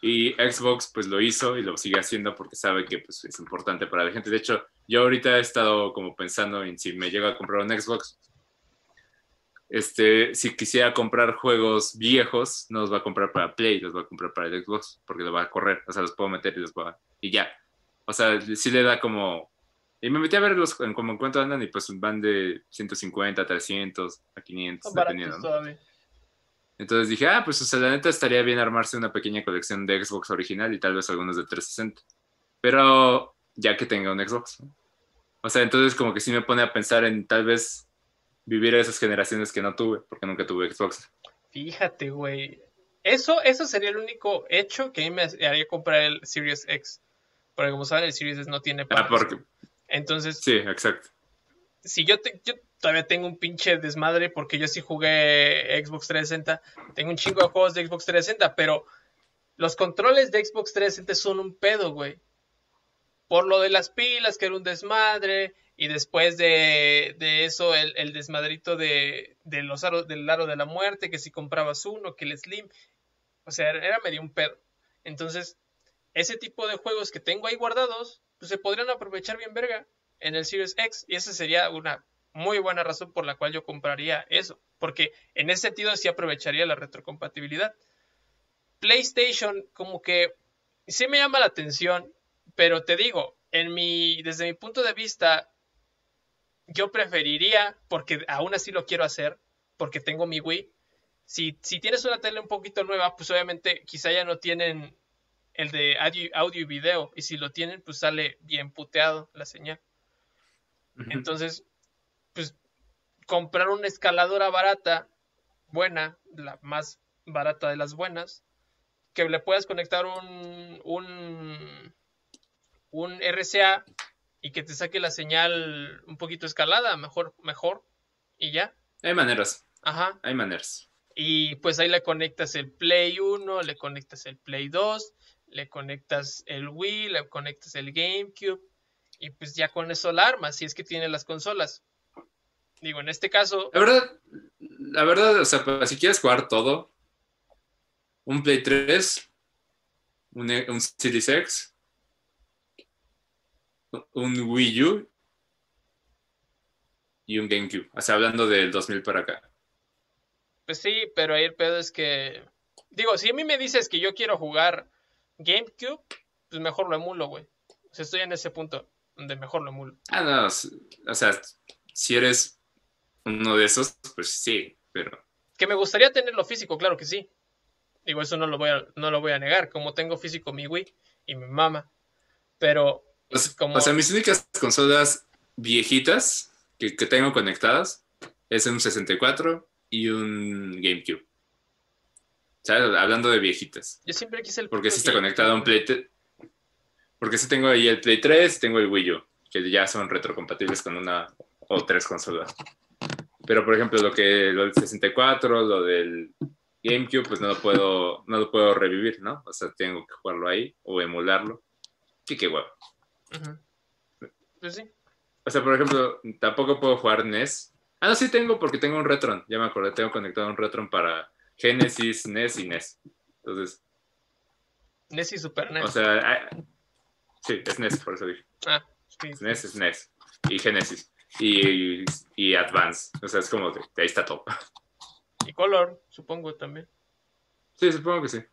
Y Xbox pues lo hizo y lo sigue haciendo porque sabe que pues es importante para la gente. De hecho, yo ahorita he estado como pensando en si me llego a comprar un Xbox. Este, si quisiera comprar juegos viejos, no los va a comprar para Play, los va a comprar para el Xbox, porque lo va a correr, o sea, los puedo meter y los va y ya. O sea, sí le da como y me metí a verlos en como en cuánto andan y pues van de 150 a 300 a 500, Son dependiendo, ¿no? Entonces dije, ah, pues o sea, la neta estaría bien armarse una pequeña colección de Xbox original y tal vez algunos de 360. Pero ya que tenga un Xbox. ¿no? O sea, entonces como que sí me pone a pensar en tal vez vivir esas generaciones que no tuve, porque nunca tuve Xbox. Fíjate, güey. Eso, eso sería el único hecho que a mí me haría comprar el Series X. Porque como saben, el Series X no tiene Ah, porque... Entonces... Sí, exacto. Si yo, te, yo todavía tengo un pinche desmadre porque yo sí jugué Xbox 360. Tengo un chingo de juegos de Xbox 360, pero los controles de Xbox 360 son un pedo, güey. Por lo de las pilas, que era un desmadre. Y después de, de eso, el, desmadrito de, los del aro de la muerte, que si comprabas uno, que el Slim. O sea, era medio un pedo. Entonces, ese tipo de juegos que tengo ahí guardados, pues se podrían aprovechar bien verga en el Series X. Y esa sería una muy buena razón por la cual yo compraría eso. Porque en ese sentido sí aprovecharía la retrocompatibilidad. PlayStation como que sí me llama la atención, pero te digo, en mi, desde mi punto de vista, yo preferiría, porque aún así lo quiero hacer, porque tengo mi Wii. Si, si tienes una tele un poquito nueva, pues obviamente quizá ya no tienen el de audio, audio y video, y si lo tienen, pues sale bien puteado la señal. Entonces, pues comprar una escaladora barata, buena, la más barata de las buenas, que le puedas conectar un, un, un RCA y que te saque la señal un poquito escalada, mejor, mejor, y ya. Hay maneras, Ajá. hay maneras. Y pues ahí le conectas el Play 1, le conectas el Play 2, le conectas el Wii, le conectas el GameCube. Y pues ya con eso la armas, si es que tiene las consolas. Digo, en este caso, La verdad, la verdad, o sea, pues, si quieres jugar todo, un Play 3, un, un Series X, un Wii U y un GameCube. O sea, hablando del 2000 para acá. pues sí, pero ahí el pedo es que. Digo, si a mí me dices que yo quiero jugar GameCube, pues mejor lo emulo, güey. O sea, estoy en ese punto donde mejor lo emulo. Ah, no, o sea, si eres uno de esos, pues sí, pero Que me gustaría tenerlo físico, claro que sí. Digo, eso no lo voy a, no lo voy a negar. Como tengo físico mi Wii y mi mama. Pero, O sea, Como- o sea, mis únicas consolas viejitas que, que tengo conectadas es un 64 y un GameCube. ¿Sabes? Hablando de viejitas. yo siempre quise el. Porque sí está conectado a un Play 3. Porque sí tengo ahí el Play 3, tengo el Wii U, que ya son retrocompatibles con una o tres consolas. Pero por ejemplo, lo que lo del 64, lo del GameCube, pues no lo puedo, no lo puedo revivir, ¿no? O sea, tengo que jugarlo ahí o emularlo. Sí, qué huevo. Pues sí. O sea, por ejemplo, tampoco puedo jugar NES. Ah, no, sí tengo porque tengo un Retron. Ya me acordé, tengo conectado un Retron para Genesis, NES y NES. Entonces, NES y Super NES. o sea, sí, es NES, por eso dije. ah, sí. NES es NES. Y Genesis. Y, y Advance. O sea, es como de ahí está todo. Y Color, supongo también. Sí, supongo que sí.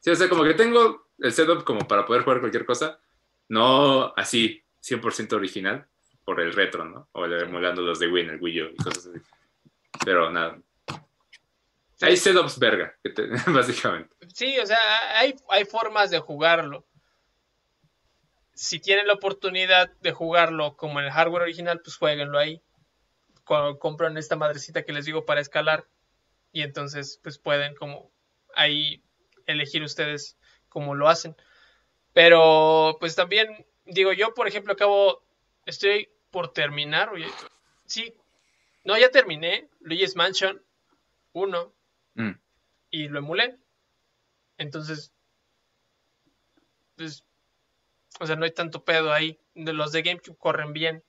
Sí, o sea, como que tengo el setup como para poder jugar cualquier cosa. No así, 100% original, por el retro, ¿no? O emulando los de Wii en el Wii U y cosas así. Pero nada. Hay setups verga, <laughs> básicamente. Sí, o sea, hay, hay formas de jugarlo. Si tienen la oportunidad de jugarlo como en el hardware original, pues jueguenlo ahí. Co- compran esta madrecita que les digo para escalar. Y entonces, pues pueden como ahí elegir ustedes cómo lo hacen. Pero, pues también, digo, yo, por ejemplo, acabo, estoy por terminar. Oye, sí, no, ya terminé. Luigi's Mansion 1 Mm. y lo emulé. Entonces, pues, o sea, no hay tanto pedo ahí. De los de GameCube corren bien.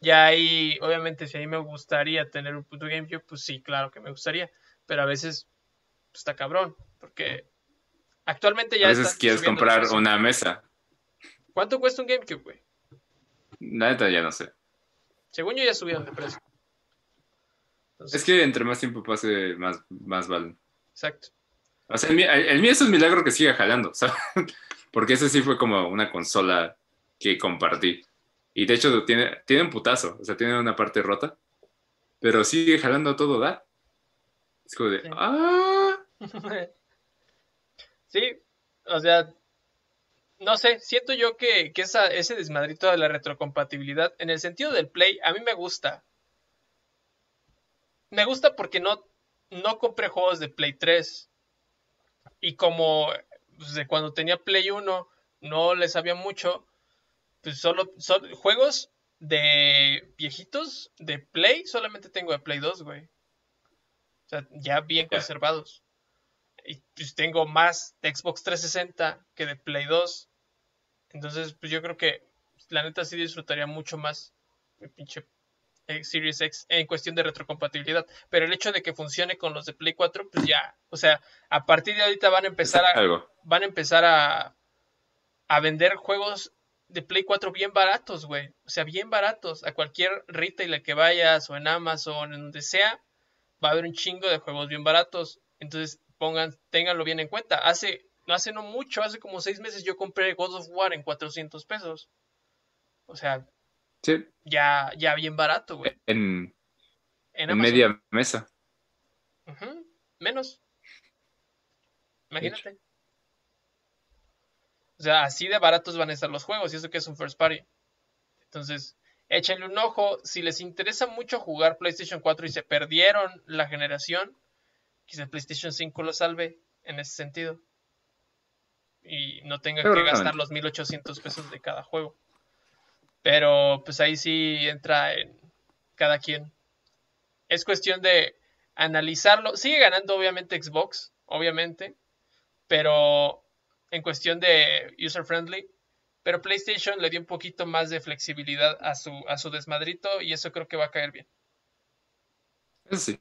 Ya ahí, obviamente, si a mí me gustaría tener un puto GameCube, pues sí, claro que me gustaría. Pero a veces pues, está cabrón, porque actualmente ya a veces quieres comprar una mesa. ¿Cuánto cuesta un GameCube, güey? La neta ya no sé. Según yo ya subieron de precio. Entonces, Es que entre más tiempo pase, más, más valen. Exacto. O sea, el, mío- el mío es un milagro que siga jalando, <laughs> ¿sabes? Porque ese sí fue como una consola que compartí. Y de hecho tiene, tiene un putazo, o sea, tiene una parte rota, pero sigue jalando todo da. Es como de, Sí. ah, <laughs> sí, o sea, no sé, siento yo que, que esa, ese desmadrito de la retrocompatibilidad, en el sentido del Play, a mí me gusta. Me gusta porque no, no compré juegos de Play 3. Y como pues, de cuando tenía Play 1 no les sabía mucho, pues solo son juegos de viejitos de Play, solamente tengo de Play 2, güey. O sea, ya bien conservados. Y pues tengo más de Xbox 360 que de Play 2. Entonces, pues yo creo que la neta sí disfrutaría mucho más el pinche Series X en cuestión de retrocompatibilidad. Pero el hecho de que funcione con los de Play 4, pues ya. O sea, a partir de ahorita van a empezar a. Van a empezar a. a vender juegos de Play 4 bien baratos, güey. O sea, bien baratos. A cualquier retailer que vayas o en Amazon, en donde sea, va a haber un chingo de juegos bien baratos. Entonces, pongan, ténganlo bien en cuenta. Hace, no hace no mucho, hace como seis meses yo compré God of War en 400 pesos. O sea, ya, ya bien barato, güey. En, en, media mesa. Menos. Imagínate. O sea, así de baratos van a estar los juegos y eso que es un first party. Entonces, échenle un ojo. Si les interesa mucho jugar PlayStation 4 y se perdieron la generación, quizá PlayStation 5 lo salve en ese sentido. Y no tenga que gastar los 1800 pesos de cada juego. Pero pues ahí sí entra en cada quien. Es cuestión de analizarlo. Sigue ganando obviamente Xbox, obviamente. Pero en cuestión de user friendly. Pero PlayStation le dio un poquito más de flexibilidad a su, a su desmadrito y eso creo que va a caer bien. Sí.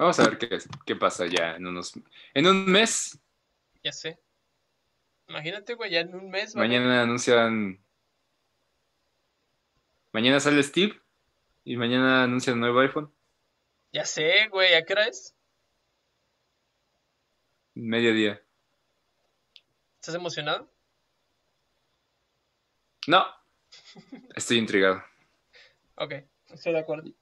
Vamos a ver qué, qué pasa ya en unos... En un mes. Ya sé. Imagínate, güey, ya en un mes. Mañana anuncian Mañana sale Steve y mañana anuncia el nuevo iPhone. Ya sé, güey, ¿a qué hora es? Mediodía. ¿Estás emocionado? No. Estoy intrigado. ok, estoy de acuerdo.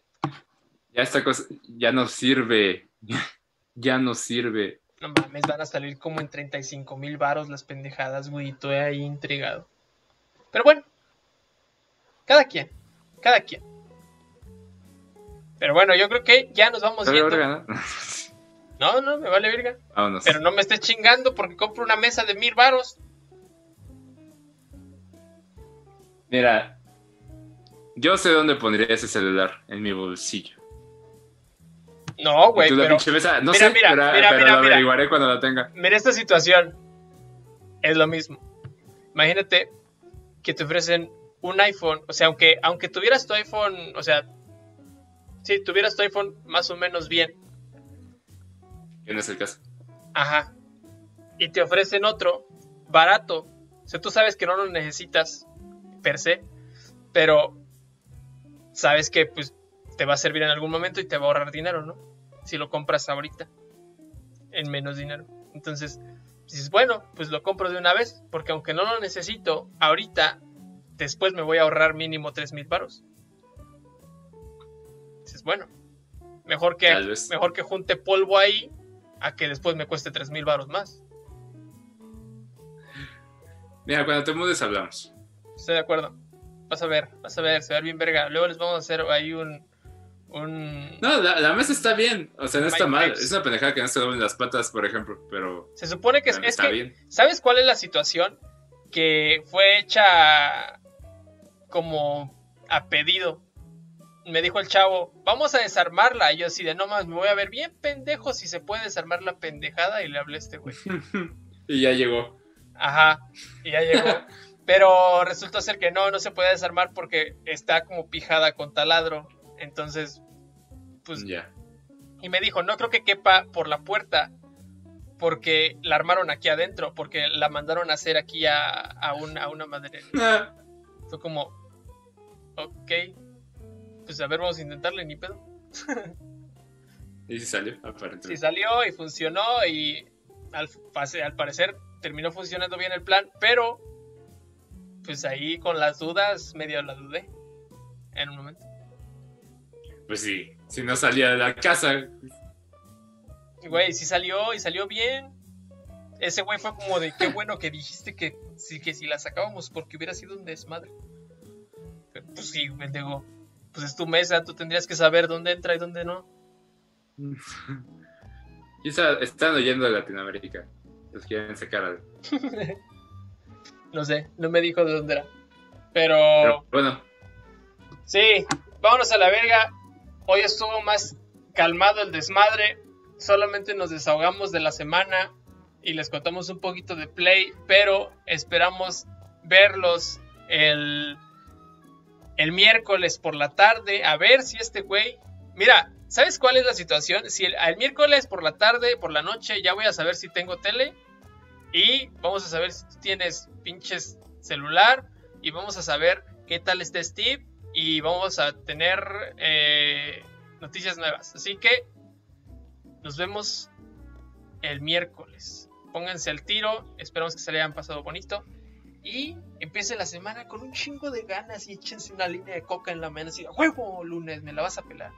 Ya esta cosa ya no sirve. <laughs> ya no sirve. No mames, van a salir como en 35 mil varos las pendejadas, güey. Estoy ahí intrigado. Pero bueno, cada quien. Cada quien. Pero bueno, yo creo que ya nos vamos viendo. <laughs> ¿no? no, me vale virga. Pero no me estés chingando porque compro una mesa de mil varos. Mira, yo sé dónde pondría ese celular en mi bolsillo. No, güey. Pero... Mesa, no sé, mira, pero, mira, lo averiguaré cuando la tenga. Mira esta situación. Es lo mismo. Imagínate que te ofrecen un iPhone, o sea, aunque, aunque tuvieras tu iPhone, o sea, si tuvieras tu iPhone más o menos bien. Que no es el caso. Ajá. Y te ofrecen otro barato. O sea, tú sabes que no lo necesitas per se, pero sabes que pues te va a servir en algún momento y te va a ahorrar dinero, ¿no? Si lo compras ahorita en menos dinero. Entonces, dices, bueno, pues lo compro de una vez, porque aunque no lo necesito ahorita, después me voy a ahorrar mínimo 3 mil paros. Dices, bueno, mejor que, mejor que junte polvo ahí a que después me cueste 3 mil baros más. Mira, cuando te mudes hablamos. Estoy de acuerdo. Vas a ver, vas a ver, se va a ver bien verga. Luego les vamos a hacer ahí un... un... No, la, mesa está bien. O sea, no está mal. Es una pendejada que no se doblen las patas, por ejemplo, pero... Se supone que es, está bien. ¿Sabes cuál es la situación? Que fue hecha como a pedido. Me dijo el chavo, vamos a desarmarla. Y yo así de, no más, me voy a ver bien pendejo si se puede desarmar la pendejada. Y le hablé a este güey. <laughs> y ya llegó. Ajá, y ya llegó. <laughs> Pero resultó ser que no, no se puede desarmar porque está como pijada con taladro. Entonces, pues... Ya. Y me dijo, no creo que quepa por la puerta porque la armaron aquí adentro, porque la mandaron a hacer aquí a, a, a una madre. <laughs> Fue como, ok, pues a ver, vamos a intentarle, ni pedo. y si salió, aparentemente. Sí salió y funcionó y al, al parecer terminó funcionando bien el plan, pero pues ahí con las dudas medio la dudé en un momento. Pues sí, si no salía de la casa. Güey, sí salió y salió bien. ese güey fue como de qué bueno que dijiste que, sí, que si la sacábamos porque hubiera sido un desmadre. Pues sí, pendejo. Pues es tu mesa, tú tendrías que saber dónde entra y dónde no. <laughs> Quizá están oyendo de Latinoamérica. Los quieren sacar. <laughs> no sé, no me dijo de dónde era. Pero, Pero bueno, sí, vámonos a la verga. Hoy estuvo más calmado el desmadre. Solamente nos desahogamos de la semana y les contamos un poquito de play, pero esperamos verlos el, el miércoles por la tarde a ver si este güey... Mira, ¿sabes cuál es la situación? Si el, el miércoles por la tarde, por la noche, ya voy a saber si tengo tele y vamos a saber si tú tienes pinches celular y vamos a saber qué tal está Steve y vamos a tener eh, noticias nuevas. Así que nos vemos el miércoles. Pónganse al tiro, esperamos que se le hayan pasado bonito. Y empiece la semana con un chingo de ganas y échense una línea de coca en la mano y huevo lunes, me la vas a pelar.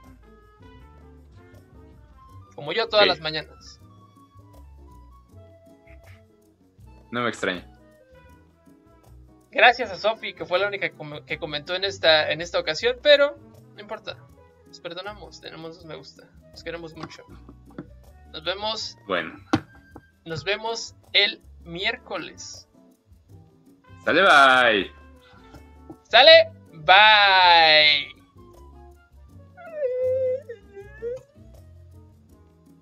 Como yo todas las mañanas. no me extraña. Gracias a Sofi, que fue la única que com- que comentó en esta, en esta ocasión, pero no importa. Nos perdonamos, tenemos dos me gusta. Nos queremos mucho. Nos vemos, Bueno, nos vemos el miércoles. sale bye. ¿Sale? Bye.